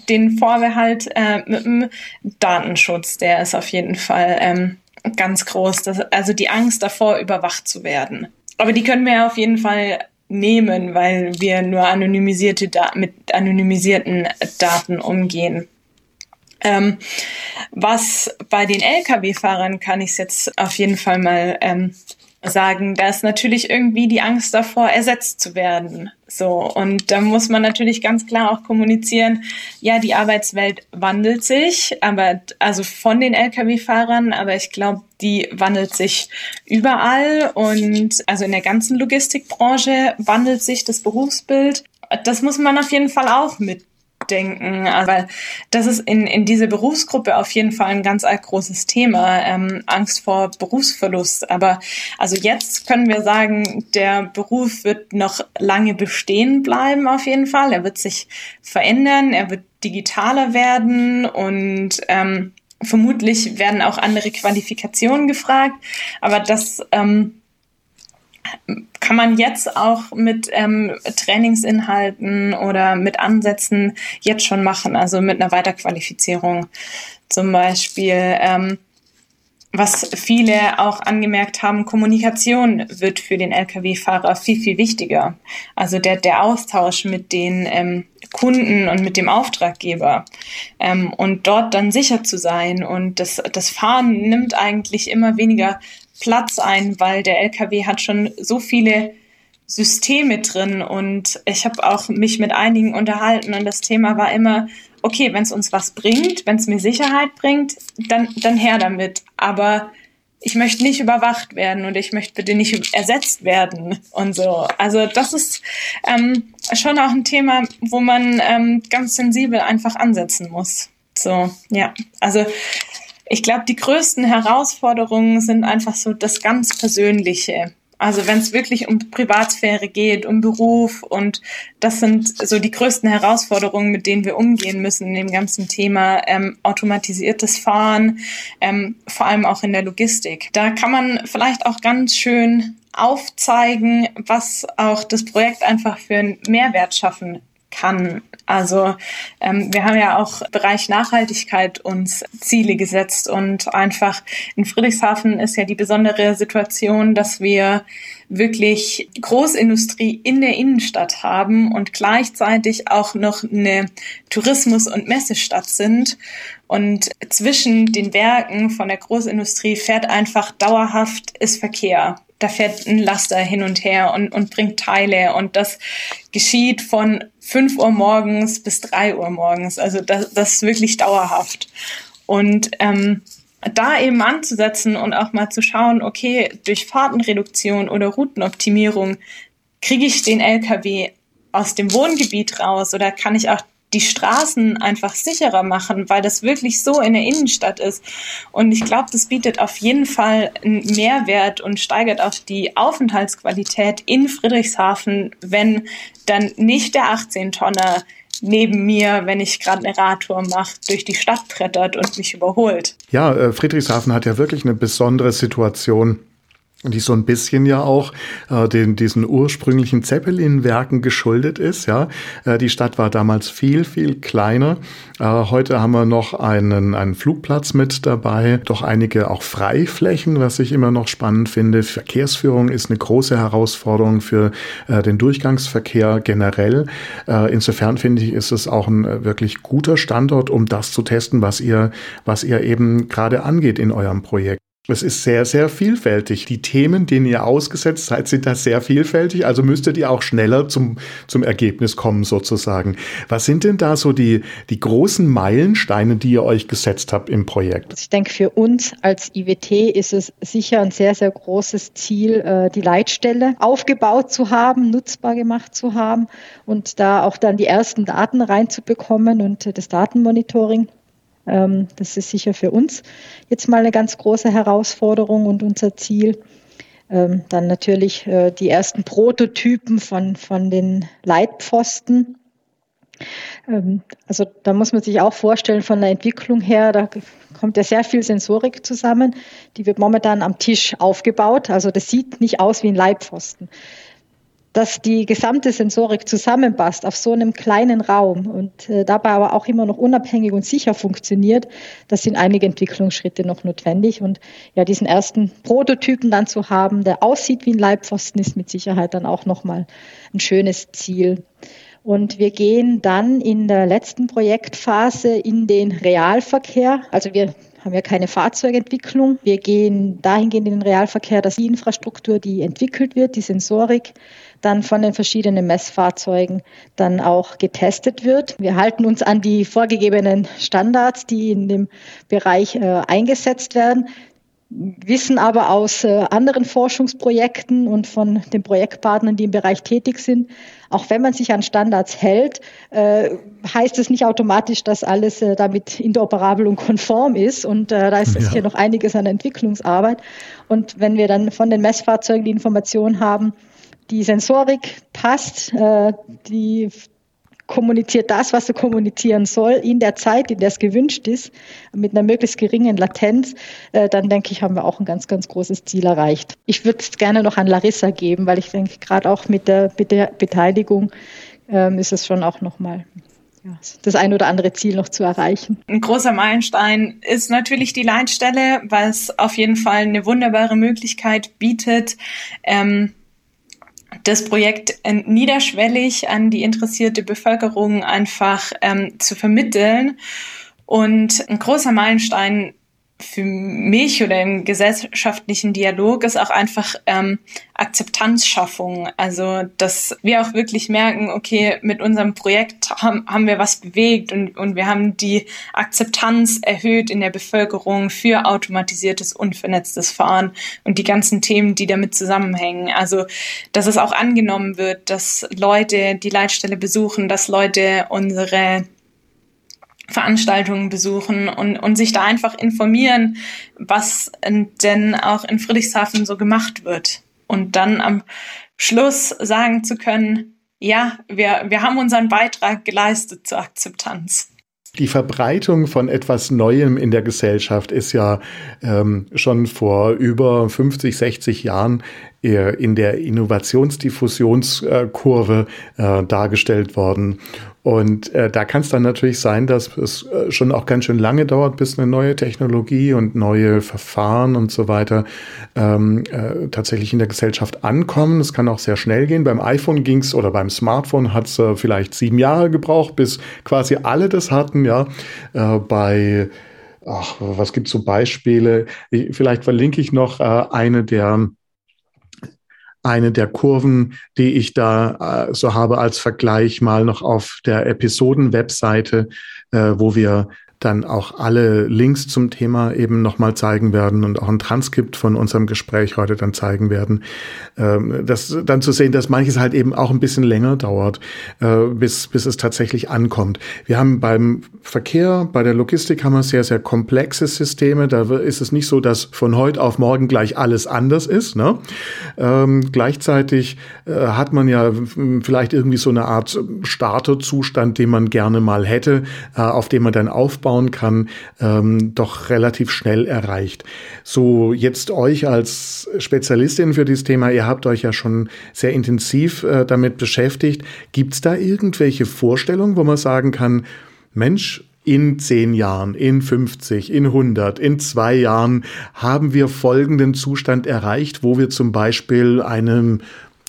den Vorbehalt äh, mit dem Datenschutz, der ist auf jeden Fall ähm, ganz groß. Das, also die Angst davor, überwacht zu werden. Aber die können wir auf jeden Fall nehmen, weil wir nur anonymisierte da mit anonymisierten Daten umgehen. Ähm, was bei den Lkw-Fahrern kann ich jetzt auf jeden Fall mal ähm, sagen, da ist natürlich irgendwie die Angst davor, ersetzt zu werden. So. Und da muss man natürlich ganz klar auch kommunizieren, ja, die Arbeitswelt wandelt sich, aber, also von den Lkw-Fahrern, aber ich glaube, die wandelt sich überall und also in der ganzen Logistikbranche wandelt sich das Berufsbild. Das muss man auf jeden Fall auch mit denken, weil das ist in, in diese Berufsgruppe auf jeden Fall ein ganz großes Thema, ähm, Angst vor Berufsverlust. Aber also jetzt können wir sagen, der Beruf wird noch lange bestehen bleiben auf jeden Fall. Er wird sich verändern, er wird digitaler werden und ähm, vermutlich werden auch andere Qualifikationen gefragt. Aber das ähm, kann man jetzt auch mit ähm, Trainingsinhalten oder mit Ansätzen jetzt schon machen, also mit einer Weiterqualifizierung zum Beispiel. Ähm, was viele auch angemerkt haben, Kommunikation wird für den Lkw-Fahrer viel, viel wichtiger. Also der, der Austausch mit den ähm, Kunden und mit dem Auftraggeber ähm, und dort dann sicher zu sein. Und das, das Fahren nimmt eigentlich immer weniger Platz ein, weil der LKW hat schon so viele Systeme drin und ich habe auch mich mit einigen unterhalten und das Thema war immer, okay, wenn es uns was bringt, wenn es mir Sicherheit bringt, dann, dann her damit. Aber ich möchte nicht überwacht werden und ich möchte bitte nicht ersetzt werden und so. Also das ist ähm, schon auch ein Thema, wo man ähm, ganz sensibel einfach ansetzen muss. So, ja. Also ich glaube, die größten Herausforderungen sind einfach so das ganz Persönliche. Also wenn es wirklich um Privatsphäre geht, um Beruf und das sind so die größten Herausforderungen, mit denen wir umgehen müssen in dem ganzen Thema ähm, automatisiertes Fahren, ähm, vor allem auch in der Logistik. Da kann man vielleicht auch ganz schön aufzeigen, was auch das Projekt einfach für einen Mehrwert schaffen kann. Also ähm, wir haben ja auch Bereich Nachhaltigkeit uns Ziele gesetzt und einfach in Friedrichshafen ist ja die besondere Situation, dass wir wirklich Großindustrie in der Innenstadt haben und gleichzeitig auch noch eine Tourismus- und Messestadt sind. Und zwischen den Werken von der Großindustrie fährt einfach dauerhaft ist Verkehr da fährt ein Laster hin und her und, und bringt Teile und das geschieht von 5 Uhr morgens bis 3 Uhr morgens. Also das, das ist wirklich dauerhaft. Und ähm, da eben anzusetzen und auch mal zu schauen, okay, durch Fahrtenreduktion oder Routenoptimierung kriege ich den LKW aus dem Wohngebiet raus oder kann ich auch die Straßen einfach sicherer machen, weil das wirklich so in der Innenstadt ist. Und ich glaube, das bietet auf jeden Fall einen Mehrwert und steigert auch die Aufenthaltsqualität in Friedrichshafen, wenn dann nicht der 18-Tonner neben mir, wenn ich gerade eine Radtour mache, durch die Stadt brettert und mich überholt. Ja, äh, Friedrichshafen hat ja wirklich eine besondere Situation die so ein bisschen ja auch äh, den, diesen ursprünglichen Zeppelin-Werken geschuldet ist. Ja, äh, die Stadt war damals viel viel kleiner. Äh, heute haben wir noch einen einen Flugplatz mit dabei, doch einige auch Freiflächen, was ich immer noch spannend finde. Verkehrsführung ist eine große Herausforderung für äh, den Durchgangsverkehr generell. Äh, insofern finde ich, ist es auch ein äh, wirklich guter Standort, um das zu testen, was ihr was ihr eben gerade angeht in eurem Projekt. Es ist sehr, sehr vielfältig. Die Themen, denen ihr ausgesetzt seid, sind da sehr vielfältig. Also müsstet ihr auch schneller zum, zum Ergebnis kommen, sozusagen. Was sind denn da so die, die großen Meilensteine, die ihr euch gesetzt habt im Projekt? Ich denke, für uns als IWT ist es sicher ein sehr, sehr großes Ziel, äh, die Leitstelle aufgebaut zu haben, nutzbar gemacht zu haben und da auch dann die ersten Daten reinzubekommen und das Datenmonitoring das ist sicher für uns jetzt mal eine ganz große Herausforderung und unser Ziel. Ähm, dann natürlich äh, die ersten Prototypen von, von den Leitpfosten. Ähm, also da muss man sich auch vorstellen von der Entwicklung her, da kommt ja sehr viel Sensorik zusammen. Die wird momentan am Tisch aufgebaut. Also das sieht nicht aus wie ein Leitpfosten dass die gesamte Sensorik zusammenpasst auf so einem kleinen Raum und äh, dabei aber auch immer noch unabhängig und sicher funktioniert, das sind einige Entwicklungsschritte noch notwendig. Und ja, diesen ersten Prototypen dann zu haben, der aussieht wie ein Leibpfosten, ist mit Sicherheit dann auch nochmal ein schönes Ziel. Und wir gehen dann in der letzten Projektphase in den Realverkehr. Also wir haben ja keine Fahrzeugentwicklung. Wir gehen dahingehend in den Realverkehr, dass die Infrastruktur, die entwickelt wird, die Sensorik, dann von den verschiedenen Messfahrzeugen dann auch getestet wird. Wir halten uns an die vorgegebenen Standards, die in dem Bereich äh, eingesetzt werden wissen aber aus äh, anderen Forschungsprojekten und von den Projektpartnern, die im Bereich tätig sind, auch wenn man sich an Standards hält, äh, heißt es nicht automatisch, dass alles äh, damit interoperabel und konform ist. Und äh, da ist ja. sicher noch einiges an Entwicklungsarbeit. Und wenn wir dann von den Messfahrzeugen die Information haben, die Sensorik passt, äh, die kommuniziert das, was er kommunizieren soll, in der Zeit, in der es gewünscht ist, mit einer möglichst geringen Latenz, äh, dann denke ich, haben wir auch ein ganz, ganz großes Ziel erreicht. Ich würde es gerne noch an Larissa geben, weil ich denke, gerade auch mit der, mit der Beteiligung ähm, ist es schon auch nochmal das ein oder andere Ziel noch zu erreichen. Ein großer Meilenstein ist natürlich die Leitstelle, es auf jeden Fall eine wunderbare Möglichkeit bietet, ähm, das Projekt niederschwellig an die interessierte Bevölkerung einfach ähm, zu vermitteln. Und ein großer Meilenstein für mich oder im gesellschaftlichen Dialog ist auch einfach ähm, Akzeptanzschaffung. Also, dass wir auch wirklich merken, okay, mit unserem Projekt haben, haben wir was bewegt und, und wir haben die Akzeptanz erhöht in der Bevölkerung für automatisiertes und vernetztes Fahren und die ganzen Themen, die damit zusammenhängen. Also, dass es auch angenommen wird, dass Leute die Leitstelle besuchen, dass Leute unsere Veranstaltungen besuchen und, und sich da einfach informieren, was denn auch in Friedrichshafen so gemacht wird. Und dann am Schluss sagen zu können, ja, wir, wir haben unseren Beitrag geleistet zur Akzeptanz. Die Verbreitung von etwas Neuem in der Gesellschaft ist ja ähm, schon vor über 50, 60 Jahren in der Innovationsdiffusionskurve äh, dargestellt worden. Und äh, da kann es dann natürlich sein, dass es äh, schon auch ganz schön lange dauert, bis eine neue Technologie und neue Verfahren und so weiter ähm, äh, tatsächlich in der Gesellschaft ankommen. Es kann auch sehr schnell gehen. Beim iPhone ging's oder beim Smartphone hat es äh, vielleicht sieben Jahre gebraucht, bis quasi alle das hatten. Ja, äh, bei ach, was gibt's so Beispiele? Ich, vielleicht verlinke ich noch äh, eine der eine der Kurven, die ich da äh, so habe als Vergleich mal noch auf der Episoden-Webseite, äh, wo wir dann auch alle Links zum Thema eben nochmal zeigen werden und auch ein Transkript von unserem Gespräch heute dann zeigen werden. Ähm, das dann zu sehen, dass manches halt eben auch ein bisschen länger dauert, äh, bis, bis es tatsächlich ankommt. Wir haben beim Verkehr, bei der Logistik haben wir sehr, sehr komplexe Systeme. Da ist es nicht so, dass von heute auf morgen gleich alles anders ist. Ne? Ähm, gleichzeitig äh, hat man ja vielleicht irgendwie so eine Art Starterzustand, den man gerne mal hätte, äh, auf dem man dann aufbaut aufbauen kann, ähm, doch relativ schnell erreicht. So jetzt euch als Spezialistin für dieses Thema, ihr habt euch ja schon sehr intensiv äh, damit beschäftigt. Gibt es da irgendwelche Vorstellungen, wo man sagen kann, Mensch, in zehn Jahren, in 50, in 100, in zwei Jahren haben wir folgenden Zustand erreicht, wo wir zum Beispiel eine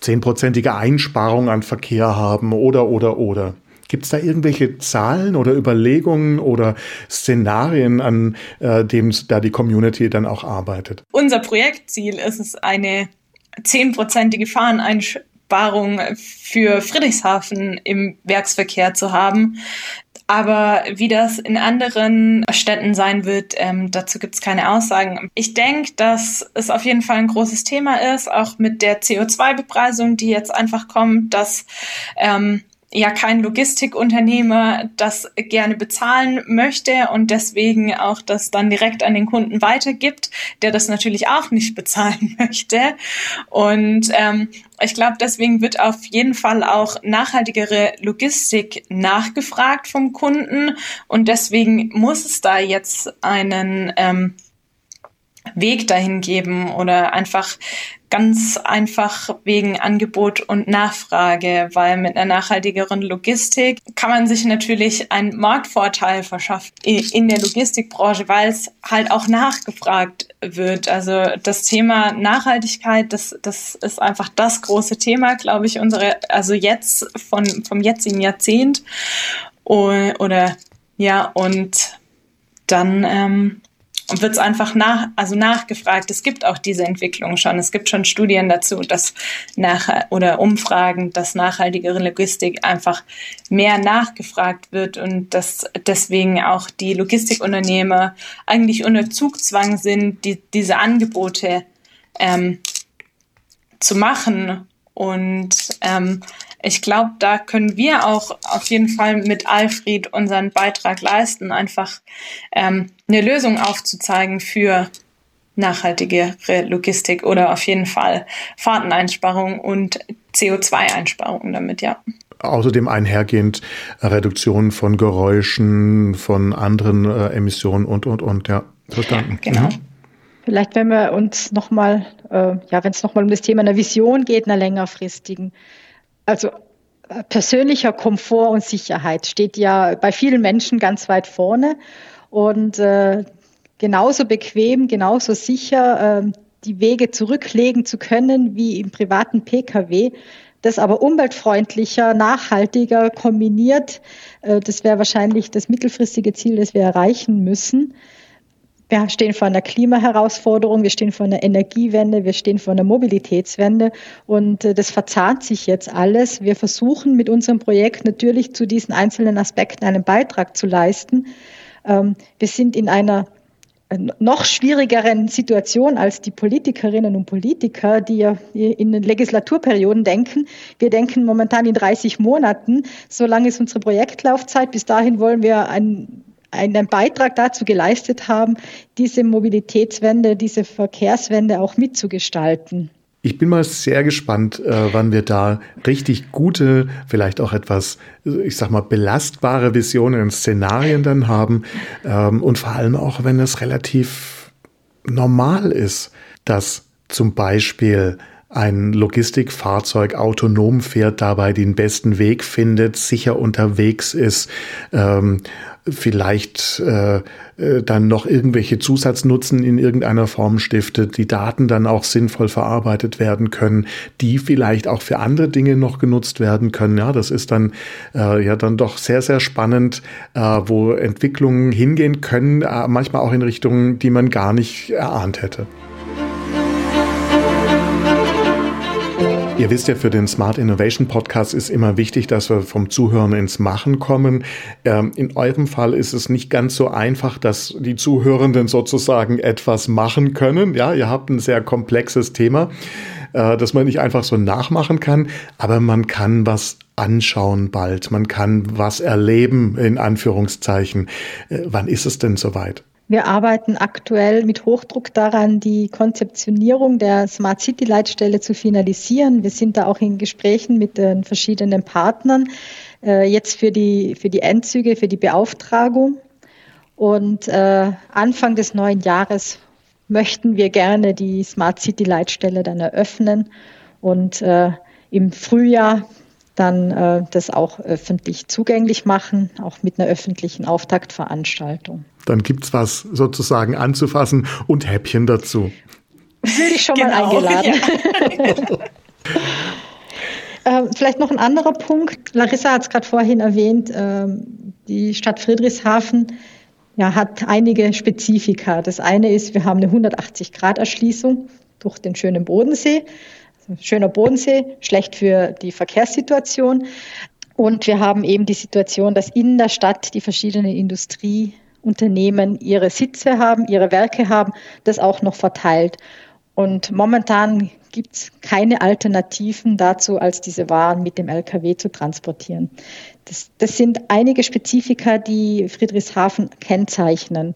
zehnprozentige Einsparung an Verkehr haben oder, oder, oder. Gibt es da irgendwelche Zahlen oder Überlegungen oder Szenarien, an äh, dem da die Community dann auch arbeitet? Unser Projektziel ist es, eine zehnprozentige Fahreneinsparung für Friedrichshafen im Werksverkehr zu haben. Aber wie das in anderen Städten sein wird, ähm, dazu gibt es keine Aussagen. Ich denke, dass es auf jeden Fall ein großes Thema ist, auch mit der CO2-Bepreisung, die jetzt einfach kommt, dass ähm, ja kein Logistikunternehmer das gerne bezahlen möchte und deswegen auch das dann direkt an den Kunden weitergibt, der das natürlich auch nicht bezahlen möchte. Und ähm, ich glaube, deswegen wird auf jeden Fall auch nachhaltigere Logistik nachgefragt vom Kunden und deswegen muss es da jetzt einen ähm, Weg dahin geben oder einfach ganz einfach wegen Angebot und Nachfrage, weil mit einer nachhaltigeren Logistik kann man sich natürlich einen Marktvorteil verschaffen in der Logistikbranche, weil es halt auch nachgefragt wird. Also das Thema Nachhaltigkeit, das, das ist einfach das große Thema, glaube ich, unsere, also jetzt von, vom jetzigen Jahrzehnt oder ja, und dann ähm, wird es einfach nach, also nachgefragt. Es gibt auch diese Entwicklung schon. Es gibt schon Studien dazu, dass nach oder Umfragen, dass nachhaltigere Logistik einfach mehr nachgefragt wird und dass deswegen auch die Logistikunternehmer eigentlich unter Zugzwang sind, die, diese Angebote ähm, zu machen. Und ähm, ich glaube, da können wir auch auf jeden Fall mit Alfred unseren Beitrag leisten, einfach ähm, eine Lösung aufzuzeigen für nachhaltigere Logistik oder auf jeden Fall Fahrteneinsparung und CO2-Einsparungen damit, ja. Außerdem einhergehend Reduktion von Geräuschen, von anderen äh, Emissionen und, und, und, ja, verstanden. Ja, genau. Mhm. Vielleicht, wenn wir uns nochmal, äh, ja, wenn es nochmal um das Thema einer Vision geht, einer längerfristigen, also äh, persönlicher Komfort und Sicherheit steht ja bei vielen Menschen ganz weit vorne und äh, genauso bequem, genauso sicher äh, die Wege zurücklegen zu können wie im privaten Pkw. Das aber umweltfreundlicher, nachhaltiger kombiniert, äh, das wäre wahrscheinlich das mittelfristige Ziel, das wir erreichen müssen. Wir stehen vor einer Klimaherausforderung, wir stehen vor einer Energiewende, wir stehen vor einer Mobilitätswende und äh, das verzahnt sich jetzt alles. Wir versuchen mit unserem Projekt natürlich zu diesen einzelnen Aspekten einen Beitrag zu leisten. Ähm, wir sind in einer äh, noch schwierigeren Situation als die Politikerinnen und Politiker, die ja in den Legislaturperioden denken. Wir denken momentan in 30 Monaten. So lange ist unsere Projektlaufzeit. Bis dahin wollen wir ein einen Beitrag dazu geleistet haben, diese Mobilitätswende, diese Verkehrswende auch mitzugestalten. Ich bin mal sehr gespannt, äh, wann wir da richtig gute, vielleicht auch etwas, ich sag mal, belastbare Visionen und Szenarien dann haben. Ähm, und vor allem auch, wenn es relativ normal ist, dass zum Beispiel ein Logistikfahrzeug autonom fährt, dabei den besten Weg findet, sicher unterwegs ist, ähm, vielleicht äh, äh, dann noch irgendwelche Zusatznutzen in irgendeiner Form stiftet, die Daten dann auch sinnvoll verarbeitet werden können, die vielleicht auch für andere Dinge noch genutzt werden können. Ja, das ist dann äh, ja dann doch sehr, sehr spannend, äh, wo Entwicklungen hingehen können, äh, manchmal auch in Richtungen, die man gar nicht erahnt hätte. Ihr wisst ja, für den Smart Innovation Podcast ist immer wichtig, dass wir vom Zuhören ins Machen kommen. Ähm, in eurem Fall ist es nicht ganz so einfach, dass die Zuhörenden sozusagen etwas machen können. Ja, ihr habt ein sehr komplexes Thema, äh, das man nicht einfach so nachmachen kann, aber man kann was anschauen bald. Man kann was erleben, in Anführungszeichen. Äh, wann ist es denn soweit? Wir arbeiten aktuell mit Hochdruck daran, die Konzeptionierung der Smart City Leitstelle zu finalisieren. Wir sind da auch in Gesprächen mit den verschiedenen Partnern, äh, jetzt für die, für die Endzüge, für die Beauftragung. Und äh, Anfang des neuen Jahres möchten wir gerne die Smart City Leitstelle dann eröffnen und äh, im Frühjahr dann das auch öffentlich zugänglich machen, auch mit einer öffentlichen Auftaktveranstaltung. Dann gibt es was sozusagen anzufassen und Häppchen dazu. Würde ich schon genau, mal eingeladen. Ja. ähm, vielleicht noch ein anderer Punkt. Larissa hat es gerade vorhin erwähnt. Ähm, die Stadt Friedrichshafen ja, hat einige Spezifika. Das eine ist, wir haben eine 180-Grad-Erschließung durch den schönen Bodensee schöner Bodensee, schlecht für die Verkehrssituation. Und wir haben eben die Situation, dass in der Stadt die verschiedenen Industrieunternehmen ihre Sitze haben, ihre Werke haben, das auch noch verteilt. Und momentan gibt es keine Alternativen dazu, als diese Waren mit dem Lkw zu transportieren. Das, das sind einige Spezifika, die Friedrichshafen kennzeichnen.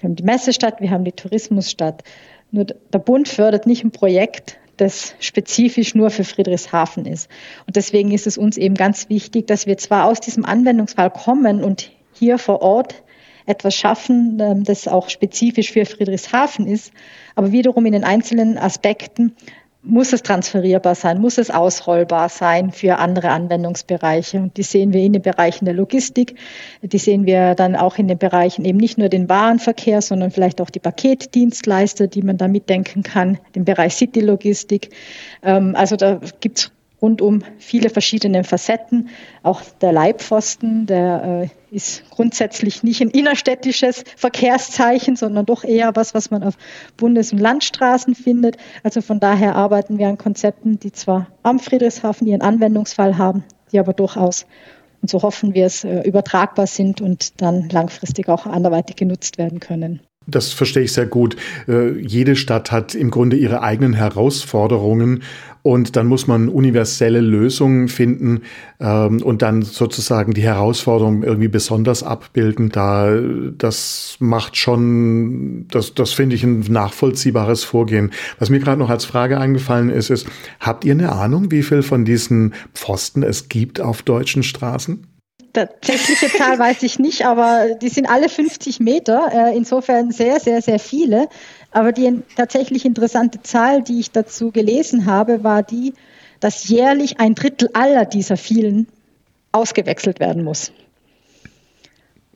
Wir haben die Messestadt, wir haben die Tourismusstadt. Nur der Bund fördert nicht ein Projekt, das spezifisch nur für Friedrichshafen ist. Und deswegen ist es uns eben ganz wichtig, dass wir zwar aus diesem Anwendungsfall kommen und hier vor Ort etwas schaffen, ähm, das auch spezifisch für Friedrichshafen ist. Aber wiederum in den einzelnen Aspekten muss es transferierbar sein, muss es ausrollbar sein für andere Anwendungsbereiche. Und die sehen wir in den Bereichen der Logistik, die sehen wir dann auch in den Bereichen eben nicht nur den Warenverkehr, sondern vielleicht auch die Paketdienstleister, die man da mitdenken kann, den Bereich City-Logistik. Ähm, also da gibt es rund um viele verschiedene Facetten. Auch der Leibpfosten, der äh, ist grundsätzlich nicht ein innerstädtisches Verkehrszeichen, sondern doch eher was, was man auf Bundes- und Landstraßen findet. Also von daher arbeiten wir an Konzepten, die zwar am Friedrichshafen ihren Anwendungsfall haben, die aber durchaus, und so hoffen wir es, äh, übertragbar sind und dann langfristig auch anderweitig genutzt werden können. Das verstehe ich sehr gut. Äh, jede Stadt hat im Grunde ihre eigenen Herausforderungen und dann muss man universelle Lösungen finden ähm, und dann sozusagen die Herausforderung irgendwie besonders abbilden. Da das macht schon, das, das finde ich ein nachvollziehbares Vorgehen. Was mir gerade noch als Frage eingefallen ist, ist, habt ihr eine Ahnung, wie viel von diesen Pfosten es gibt auf deutschen Straßen? tatsächliche Zahl weiß ich nicht, aber die sind alle 50 Meter, äh, insofern sehr, sehr, sehr viele. Aber die tatsächlich interessante Zahl, die ich dazu gelesen habe, war die, dass jährlich ein Drittel aller dieser vielen ausgewechselt werden muss.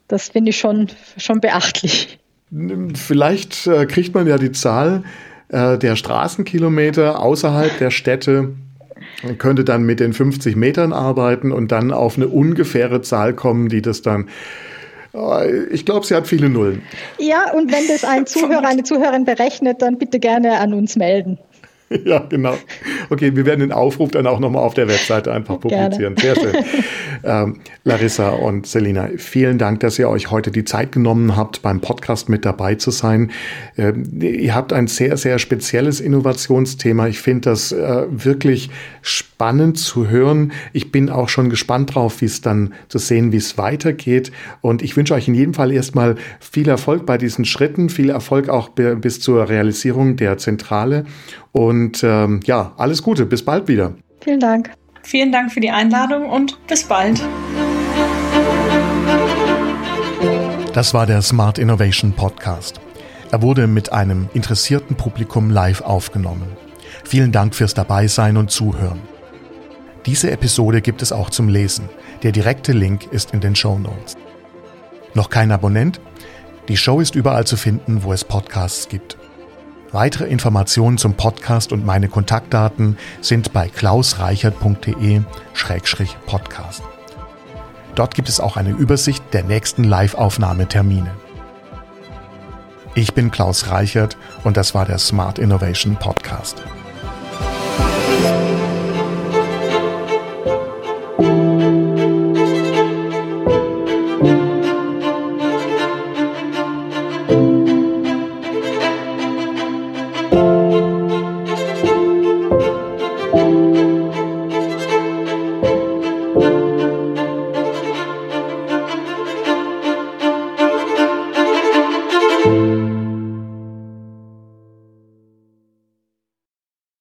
Das finde ich schon, schon beachtlich. Vielleicht äh, kriegt man ja die Zahl äh, der Straßenkilometer außerhalb der Städte man könnte dann mit den 50 Metern arbeiten und dann auf eine ungefähre Zahl kommen, die das dann ich glaube, sie hat viele Nullen. Ja, und wenn das ein Zuhörer, eine Zuhörerin berechnet, dann bitte gerne an uns melden. Ja, genau. Okay, wir werden den Aufruf dann auch nochmal auf der Webseite einfach publizieren. Gerne. Sehr schön. Ähm, Larissa und Selina, vielen Dank, dass ihr euch heute die Zeit genommen habt, beim Podcast mit dabei zu sein. Ähm, ihr habt ein sehr, sehr spezielles Innovationsthema. Ich finde das äh, wirklich spannend zu hören. Ich bin auch schon gespannt drauf, wie es dann zu sehen, wie es weitergeht. Und ich wünsche euch in jedem Fall erstmal viel Erfolg bei diesen Schritten, viel Erfolg auch bis zur Realisierung der Zentrale. Und ähm, ja, alles Gute, bis bald wieder. Vielen Dank. Vielen Dank für die Einladung und bis bald. Das war der Smart Innovation Podcast. Er wurde mit einem interessierten Publikum live aufgenommen. Vielen Dank fürs Dabeisein und Zuhören. Diese Episode gibt es auch zum Lesen. Der direkte Link ist in den Show Notes. Noch kein Abonnent? Die Show ist überall zu finden, wo es Podcasts gibt. Weitere Informationen zum Podcast und meine Kontaktdaten sind bei klausreichert.de-podcast. Dort gibt es auch eine Übersicht der nächsten Live-Aufnahmetermine. Ich bin Klaus Reichert und das war der Smart Innovation Podcast.